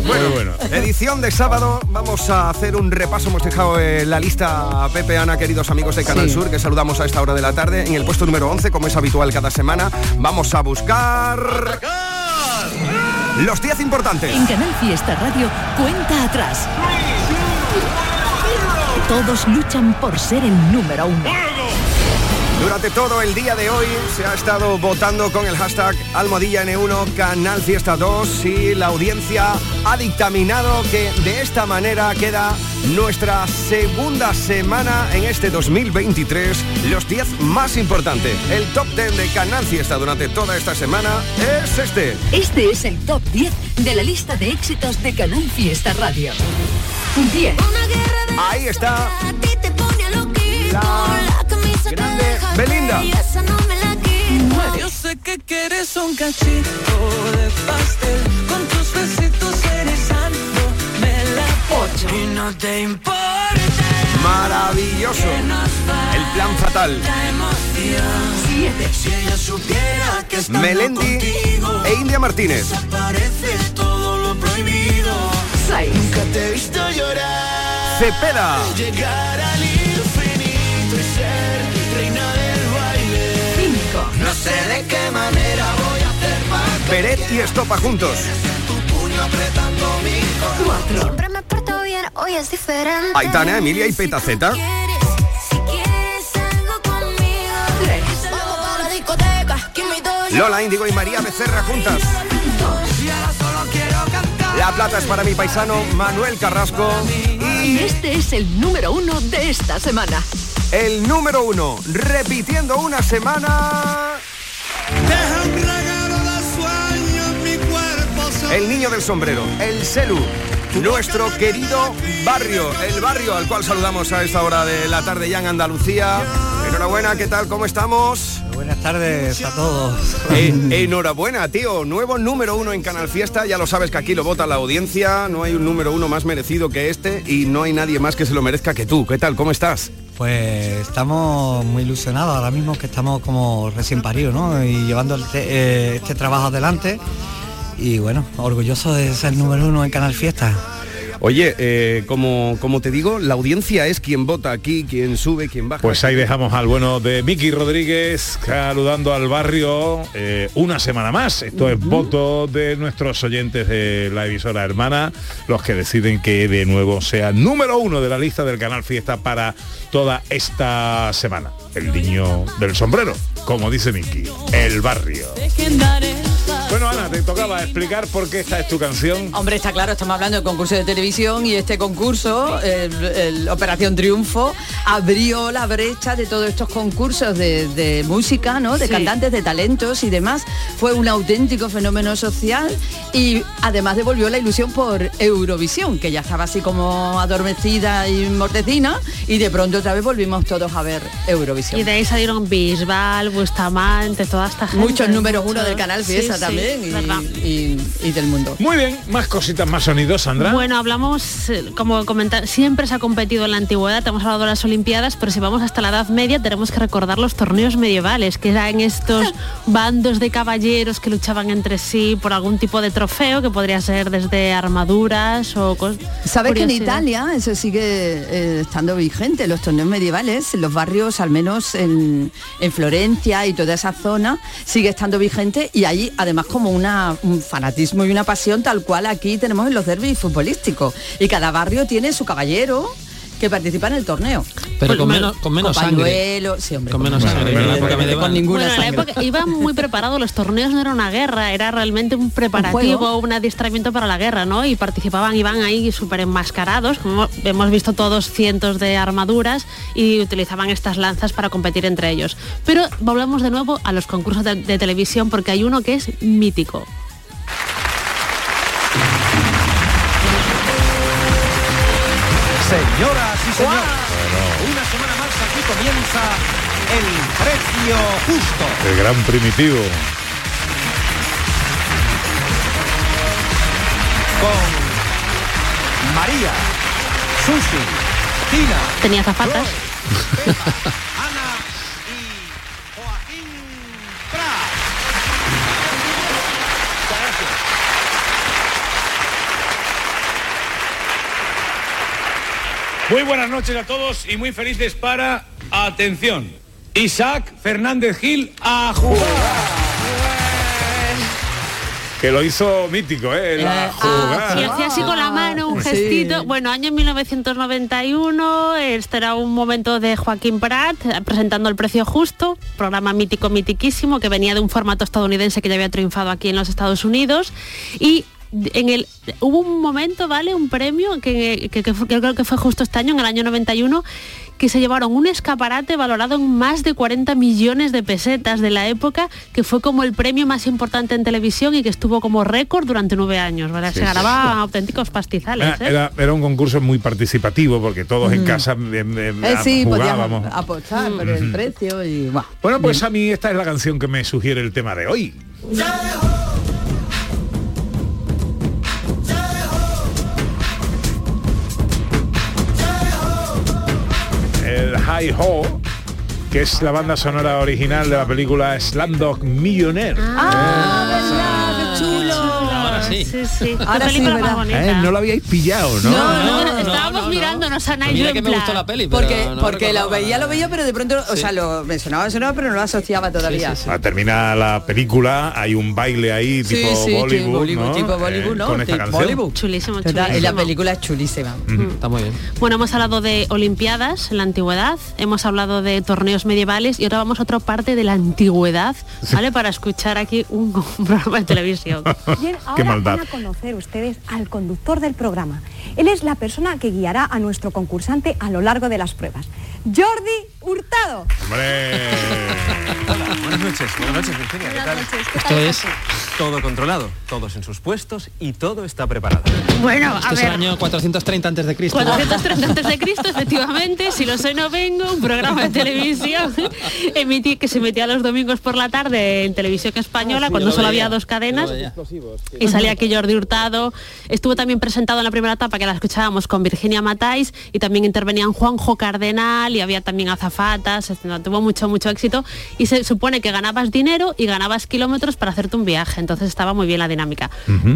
Bueno, bueno. Edición de sábado, vamos a hacer un repaso, hemos dejado eh, la lista a Pepe Ana, queridos amigos de Canal Sí. Sur, que saludamos a esta hora de la tarde, en el puesto número 11, como es habitual cada semana, vamos a buscar... Los 10 importantes. En Canal Fiesta Radio, cuenta atrás. Todos luchan por ser el número uno. Durante todo el día de hoy se ha estado votando con el hashtag Almohadilla N1 Canal Fiesta 2 y la audiencia ha dictaminado que de esta manera queda nuestra segunda semana en este 2023, los 10 más importantes. El top 10 de Canal Fiesta durante toda esta semana es este. Este es el top 10 de la lista de éxitos de Canal Fiesta Radio. 10. Ahí está la grande Belinda. Yo sé que quieres un cachito de pastel. Con tus besitos eres santo Me la 8 Y no te importa. Maravilloso. El plan fatal. Si ella supiera que estando Melendi contigo e India Martínez. Todo lo prohibido. Nunca te he visto llorar. Cepeda. Llegar sé de qué manera voy a hacer para Peret y Estopa juntos. tu puño apretando mi corazón. Siempre me porto bien, hoy es diferente. Aitana, Emilia y Petaceta. Lola Índigo y María Becerra juntas. Y ahora solo quiero cantar. La plata es para mi paisano Manuel Carrasco. Y este es el número uno de esta semana. El número uno, repitiendo una semana. El niño del sombrero, el Celu. Nuestro querido barrio, el barrio al cual saludamos a esta hora de la tarde ya en Andalucía. Enhorabuena, ¿qué tal? ¿Cómo estamos? Buenas tardes a todos. Eh, enhorabuena, tío. Nuevo número uno en Canal Fiesta. Ya lo sabes que aquí lo vota la audiencia. No hay un número uno más merecido que este y no hay nadie más que se lo merezca que tú. ¿Qué tal? ¿Cómo estás? Pues estamos muy ilusionados ahora mismo que estamos como recién paridos, ¿no? Y llevando eh, este trabajo adelante. Y bueno, orgulloso de ser número uno en Canal Fiesta. Oye, eh, como, como te digo, la audiencia es quien vota aquí, quien sube, quien baja. Pues ahí dejamos al bueno de Miki Rodríguez saludando al barrio eh, una semana más. Esto es voto de nuestros oyentes de la emisora hermana, los que deciden que de nuevo sea número uno de la lista del canal Fiesta para toda esta semana. El niño del sombrero, como dice Miki, el barrio. Bueno, Ana, te tocaba explicar por qué esta es tu canción. Hombre, está claro, estamos hablando de concurso de televisión y este concurso, el, el Operación Triunfo, abrió la brecha de todos estos concursos de, de música, ¿no? De Sí. cantantes, de talentos y demás. Fue un auténtico fenómeno social y además devolvió la ilusión por Eurovisión, que ya estaba así como adormecida y mortecina, y de pronto otra vez volvimos todos a ver Eurovisión. Y de ahí salieron Bisbal, Bustamante, toda esta gente. Muchos números uno del canal Sí, Fiesta sí, también y- verdad. y, y del mundo. Muy bien, más cositas, más sonidos, Sandra. Bueno, hablamos, eh, como comentar, siempre se ha competido en la antigüedad, hemos hablado de las Olimpiadas, pero si vamos hasta la Edad Media tenemos que recordar los torneos medievales, que eran estos bandos de caballeros que luchaban entre sí por algún tipo de trofeo, que podría ser desde armaduras o cos- ¿Sabes que en. Italia eso sigue eh, estando vigente? Los torneos medievales, en los barrios, al menos en, en Florencia y toda esa zona, sigue estando vigente y hay además como un fanatismo y una pasión tal cual aquí tenemos en los derbis futbolísticos. Y cada barrio tiene su caballero que participa en el torneo. Pero con menos, con menos Con sangre. pañuelo, sí, hombre, Con con menos sangre. sangre, en la época medieval. con ninguna Bueno, en la sangre. época iban muy preparados, los torneos no era una guerra, era realmente un preparativo, juego. un adiestramiento para la guerra, ¿no? Y participaban, iban ahí súper enmascarados, como hemos visto todos cientos de armaduras y utilizaban estas lanzas para competir entre ellos. Pero volvemos de nuevo a los concursos de, de televisión porque hay uno que es mítico. Señoras y señores, una semana más aquí comienza el precio justo. El gran primitivo. Con María, Susi, Tina, Tenía zapatas. Muy buenas noches a todos y muy felices para, atención, Isaac Fernández Gil a jugar. Que lo hizo mítico, ¿eh? La Y jugada. hacía así con la mano un Sí. gestito. Bueno, año 1991, este era un momento de Joaquín Prat eh, presentando el precio justo, programa mítico, mitiquísimo, que venía de un formato estadounidense que ya había triunfado aquí en los Estados Unidos. Y en el hubo un momento, ¿vale? Un premio que, que- que fue- que creo que fue justo este año, en el año 91, que se llevaron un escaparate valorado en más de 40 millones de pesetas de la época, que fue como el premio más importante en televisión y que estuvo como récord durante nueve años, ¿verdad? Sí, se sí. ganaba auténticos pastizales. Era, ¿eh? era- era un concurso muy participativo porque todos en Mm. casa em, em, Eh, sí, jugábamos. podíamos apostar por el precio y buah. Bueno, pues a mí esta es la canción que me sugiere el tema de hoy. Hi Ho, que es la banda sonora original de la película Slamdog Millionaire. Ah, verdad, chulo. sí. Sí, sí. Ahora sí, película más bonita. Eh, no lo habíais pillado, ¿no? No, no, Estábamos mirándonos a Nigel en plan, Porque, porque lo veía, lo veía, pero de pronto, o sea, lo mencionaba, mencionaba, pero no lo asociaba todavía. Ah, termina la película, hay un baile ahí tipo sí, Bollywood, tipo ¿no? tipo Bollywood, Eh, ¿no? Con esta Tipo canción. Bollywood. Chulísimo. Y la chulísimo. película es chulísima. Está muy bien. Bueno, hemos hablado de Olimpiadas en la antigüedad, hemos hablado de torneos medievales y ahora vamos a otra parte de la antigüedad, ¿vale? Para escuchar aquí un, un programa de televisión. Bien, Qué ahora maldad. van a conocer ustedes al conductor del programa. Él es la persona que guiará a nuestro concursante a lo largo de las pruebas. Jordi Hurtado. Hombre. Buenas noches, buenas noches Virginia, ¿qué tal? Esto es, Todo controlado, todos en sus puestos y todo está preparado. Bueno, esto a es el año 430 antes de Cristo. 430 antes de Cristo, efectivamente, si lo sé no vengo, un programa de televisión emití, que se emitía los domingos por la tarde en televisión española, Ah, sí, cuando solo veía, había dos cadenas. Y salía aquí Jordi Hurtado. Estuvo también presentado en la primera etapa que la escuchábamos con Virginia Matáis y también intervenían Juanjo Cardenal y había también azafatas. este, no, Tuvo mucho, mucho éxito. Y se supone que ganabas dinero y ganabas kilómetros para hacerte un viaje. Entonces estaba muy bien la dinámica.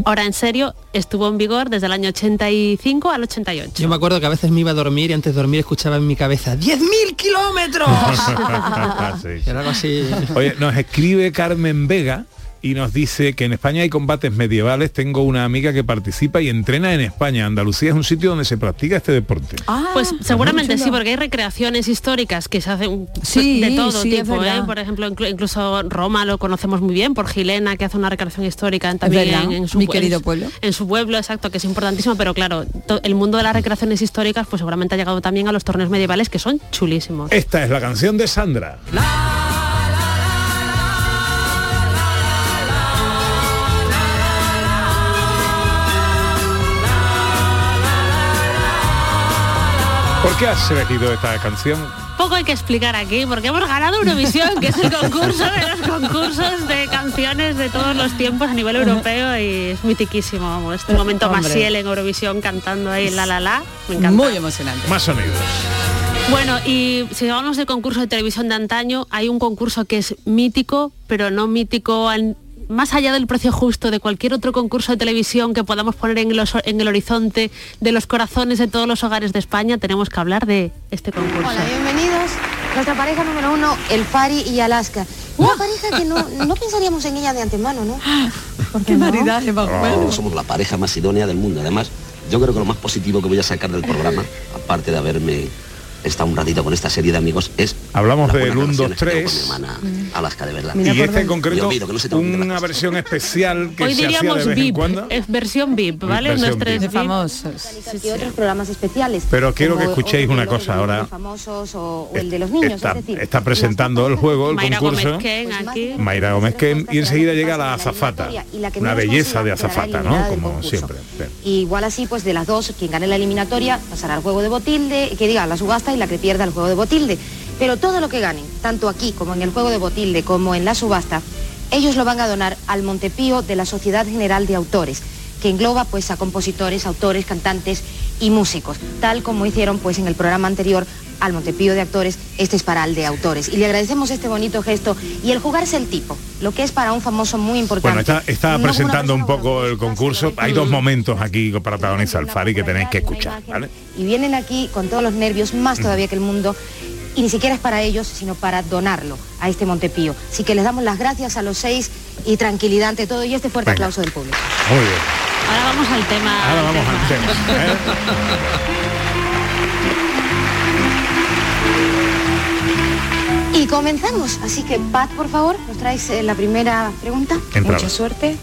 Ahora, en serio, estuvo en vigor desde el año 85 al 88. Yo me acuerdo que a veces me iba a dormir y antes de dormir escuchaba en mi cabeza ¡10.000 kilómetros! Sí. Era algo así. Oye, nos escribe Carmen Vega y nos dice que en España hay combates medievales. Tengo una amiga que participa y entrena en España. Andalucía es un sitio donde se practica este deporte. Pues seguramente sí, porque hay recreaciones históricas que se hacen Sí, de todo sí, tipo, ¿eh? Por ejemplo, inclu- incluso Roma lo conocemos muy bien por Gilena, que hace una recreación histórica en- también en, en su mi querido pueblo. En su pueblo, exacto, que es importantísimo, pero claro, to- el mundo de las recreaciones históricas pues seguramente ha llegado también a los torneos medievales que son chulísimos. Esta es la canción de Sandra. ¿Por qué has elegido esta canción? Poco hay que explicar aquí, porque hemos ganado Eurovisión, que es el concurso de los concursos de canciones de todos los tiempos a nivel europeo y es mitiquísimo, vamos, este momento Hombre. Masiel en Eurovisión cantando ahí la la la, me encanta. Muy emocionante. Más sonidos. Bueno, y si hablamos de concurso de televisión de antaño, hay un concurso que es mítico, pero no mítico al- más allá del precio justo de cualquier otro concurso de televisión que podamos poner en, los- en el horizonte de los corazones de todos los hogares de España, tenemos que hablar de este concurso. Hola, bienvenidos. Nuestra pareja número uno, el Fari y Alaska. Una pareja que no, no pensaríamos en ella de antemano, ¿no? Qué maridaje bueno. Somos la pareja más idónea del mundo. Además, yo creo que lo más positivo que voy a sacar del programa, aparte de haberme estado un ratito con esta serie de amigos, es Hablamos del buenas 1, 2, relaciones que tengo 3. con mi hermana Alaska, de verdad. y este en concreto, no una versión especial que Hoy se hacía diríamos de VIP, cuando. es versión VIP, ¿vale? Versión Nuestros VIP. Famosos. Y otros programas especiales. Pero quiero que escuchéis una cosa ahora. famosos o, o el de los niños, Está, es decir, está presentando el juego, el Mayra concurso. Gómez Ken aquí. Mayra Gómez que y enseguida llega la azafata. y la que Una belleza de azafata, ¿no? Como siempre. Y igual así, pues de las dos, quien gane la eliminatoria pasará al juego de Botilde, que diga la subasta la que pierda el juego de Botilde. Pero todo lo que ganen, tanto aquí como en el juego de Botilde, como en la subasta, ellos lo van a donar al Montepío de la Sociedad General de Autores, que engloba pues a compositores, autores, cantantes y músicos, tal como hicieron pues en el programa anterior al Montepío de Actores, este es para el de autores. Y le agradecemos este bonito gesto y el jugarse el tipo, lo que es para un famoso muy importante. Bueno, está, No presentando un poco el concurso. Hay dos momentos aquí que protagoniza el Fari que tenéis que escuchar, ¿vale? y vienen aquí con todos los nervios, más todavía que el mundo, y ni siquiera es para ellos, sino para donarlo a este Montepío. Así que les damos las gracias a los seis y tranquilidad ante todo y este fuerte Venga. aplauso del público. Muy bien. Ahora vamos al tema. Ahora al vamos tema. al tema. ¿eh? Y comenzamos, así que Pat, por favor, nos traes eh, la primera pregunta. Entramos. Mucha suerte.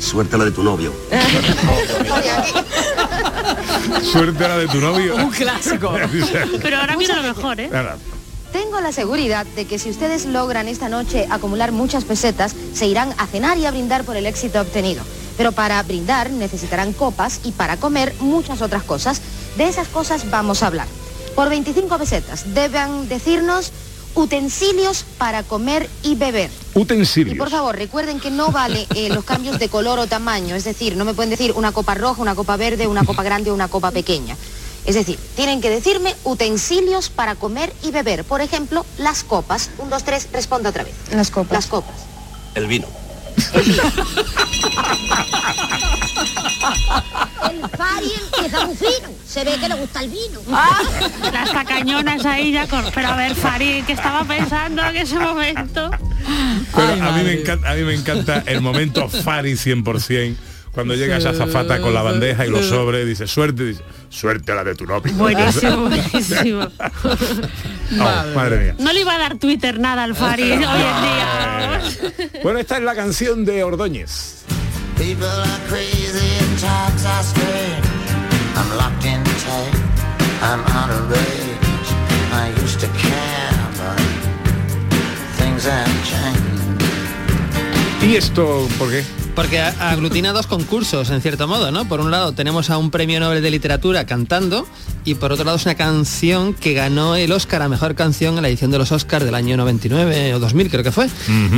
Suerte la de tu novio. Suerte la de tu novio. Un clásico. Pero ahora mira lo mejor, ¿eh? Ahora, Tengo la seguridad de que si ustedes logran esta noche acumular muchas pesetas, se irán a cenar y a brindar por el éxito obtenido. Pero para brindar necesitarán copas y para comer muchas otras cosas. De esas cosas vamos a hablar. Por 25 pesetas deben decirnos utensilios para comer y beber. Y Utensilios. por favor, recuerden que no vale eh, los cambios de color o tamaño, es decir, no me pueden decir una copa roja, una copa verde, una copa grande o una copa pequeña. Es decir, tienen que decirme utensilios para comer y beber. Por ejemplo, las copas. Un, dos, tres, responda otra vez. Las copas. Las copas. El vino. El Fari empieza muy fino. Se ve que le gusta el vino. Ah, las tacañonas ahí ya con... Pero a ver, Farid, ¿qué estaba pensando en ese momento? Pero a, mí me encanta, a mí me encanta el momento Fari 100%. Cuando llega esa zafata con la bandeja y los sobres, dice, suerte, dice, suerte a la de tu novio. Buenísimo, buenísimo. Oh, madre mía. No le iba a dar Twitter nada al Farid hoy en día. Bueno, esta es la canción de Ordóñez. People are crazy and talks are strange. I'm locked in tight. I'm out of range. I used to care, but things have changed. ¿Y esto por qué? Porque a- aglutina dos concursos, en cierto modo, ¿no? Por un lado tenemos a un premio Nobel de Literatura cantando y por otro lado es una canción que ganó el Oscar a Mejor Canción en la edición de los Oscars del año 99 o 2000 creo que fue.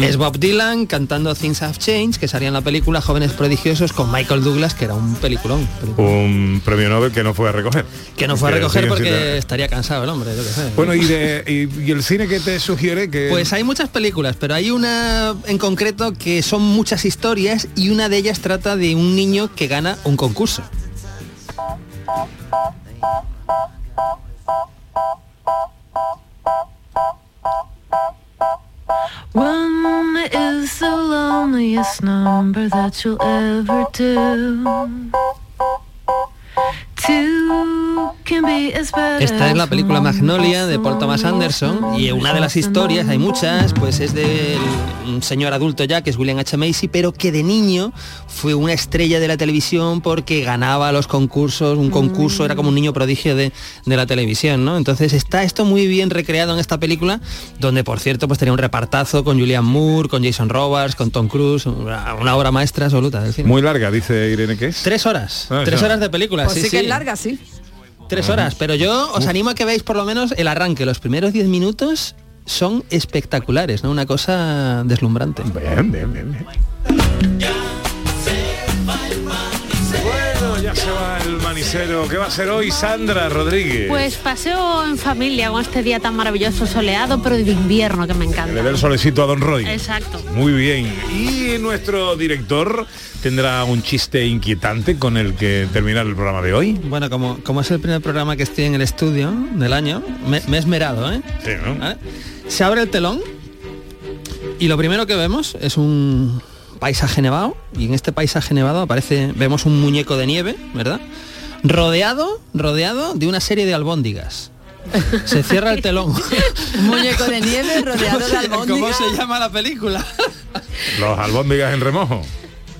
Es Bob Dylan cantando Things Have Changed, que salía en la película Jóvenes Prodigiosos con Michael Douglas, que era un peliculón. Un premio Nobel que no fue a recoger. Que no fue a Que recoger porque estaría cansado el hombre, yo qué sé. Bueno, y, de, y, y el cine que te sugiere que... Pues hay muchas películas, pero hay una en concreto que son muchas historias y una de ellas trata de un niño que gana un concurso. Esta es la película one. Magnolia de Paul Thomas Anderson y una de las historias, hay muchas, pues es del un señor adulto ya, que es William H. Macy, pero que de niño fue una estrella de la televisión porque ganaba los concursos, un concurso, era como un niño prodigio de, de la televisión, ¿no? Entonces está esto muy bien recreado en esta película, donde por cierto pues tenía un repartazo con Julian Moore, con Jason Robards, con Tom Cruise, una, una obra maestra absoluta del cine. Muy larga, dice Irene, ¿qué es? Tres horas, Ah, tres horas de película, Pues sí, sí que sí. Es larga, sí. Tres horas, pero yo os animo a que veáis por lo menos el arranque. Los primeros diez minutos son espectaculares, ¿no? Una cosa deslumbrante. Bien, bien, bien, bien. Manicero. ¿Qué va a ser hoy Sandra Rodríguez? Pues paseo en familia con este día tan maravilloso, soleado, pero de invierno, que me Le encanta. dé el solecito a Don Roy. Exacto. Muy bien. Y nuestro director tendrá un chiste inquietante con el que terminar el programa de hoy. Bueno, como, como es el primer programa que estoy en el estudio del año, me, me he esmerado, ¿eh? Sí, ¿no? ¿Vale? Se abre el telón y lo primero que vemos es un paisaje nevado y en este paisaje nevado aparece, vemos un muñeco de nieve, ¿verdad? Rodeado, rodeado de una serie de albóndigas. Se cierra el telón. Un muñeco de nieve rodeado ¿Cómo de se- albóndigas. ¿Cómo se llama la película? Los albóndigas en remojo.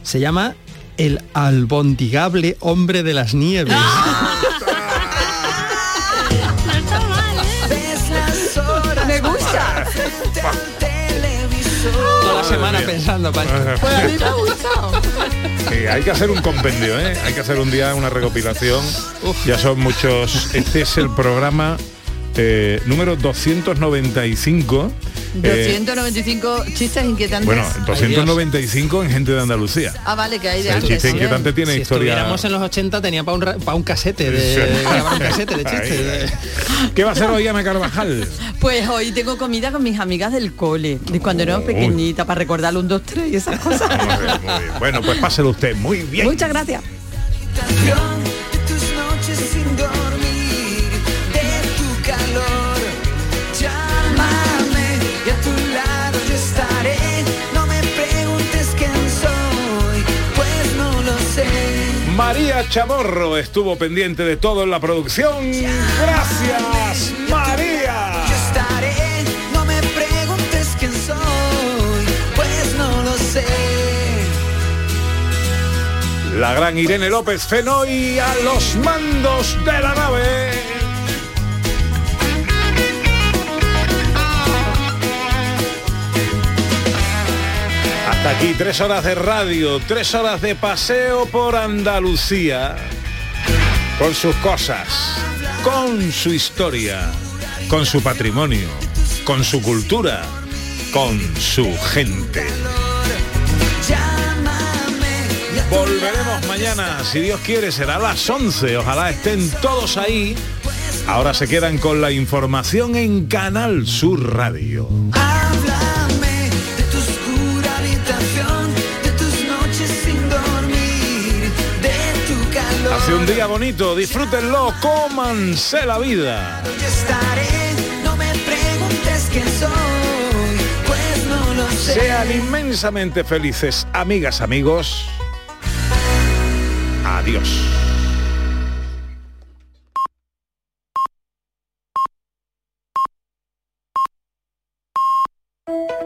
Se llama El albondigable hombre de las nieves. Me pensando. Pues a mí me ha gustado. Sí, hay que hacer un compendio, ¿eh? Hay que hacer un día una recopilación. Ya son muchos. Este es el programa eh, número 295. Eh, 295 chistes inquietantes. bueno, 295 en gente de Andalucía. Ah, vale, que hay de El antes. chiste sí. inquietante tiene Si historia. estuviéramos en los 80 tenía para un, pa' un casete de, Sí. grabar un casete de chistes. Ahí, ¿Qué va a hacer hoy Ana Carvajal? Pues hoy tengo comida con mis amigas del cole, de cuando era Uy. pequeñita, para recordar un, dos, tres y esas cosas. Bueno, pues páselo usted muy bien. Muchas gracias. María Chamorro estuvo pendiente de todo en la producción. Gracias, María. Yo estaré, no me preguntes quién soy, pues no lo sé. La gran Irene López Fenoy a los mandos de la nave. Aquí tres horas de radio, tres horas de paseo por Andalucía, con sus cosas, con su historia, con su patrimonio, con su cultura, con su gente. Volveremos mañana, si Dios quiere, será las 11. Ojalá estén todos ahí. Ahora se quedan con la información en Canal Sur Radio. Un día bonito, disfrútenlo, cómanse la vida. Yo estaré, no me preguntes quién soy, pues no lo sé. Sean inmensamente felices, amigas, amigos. Adiós.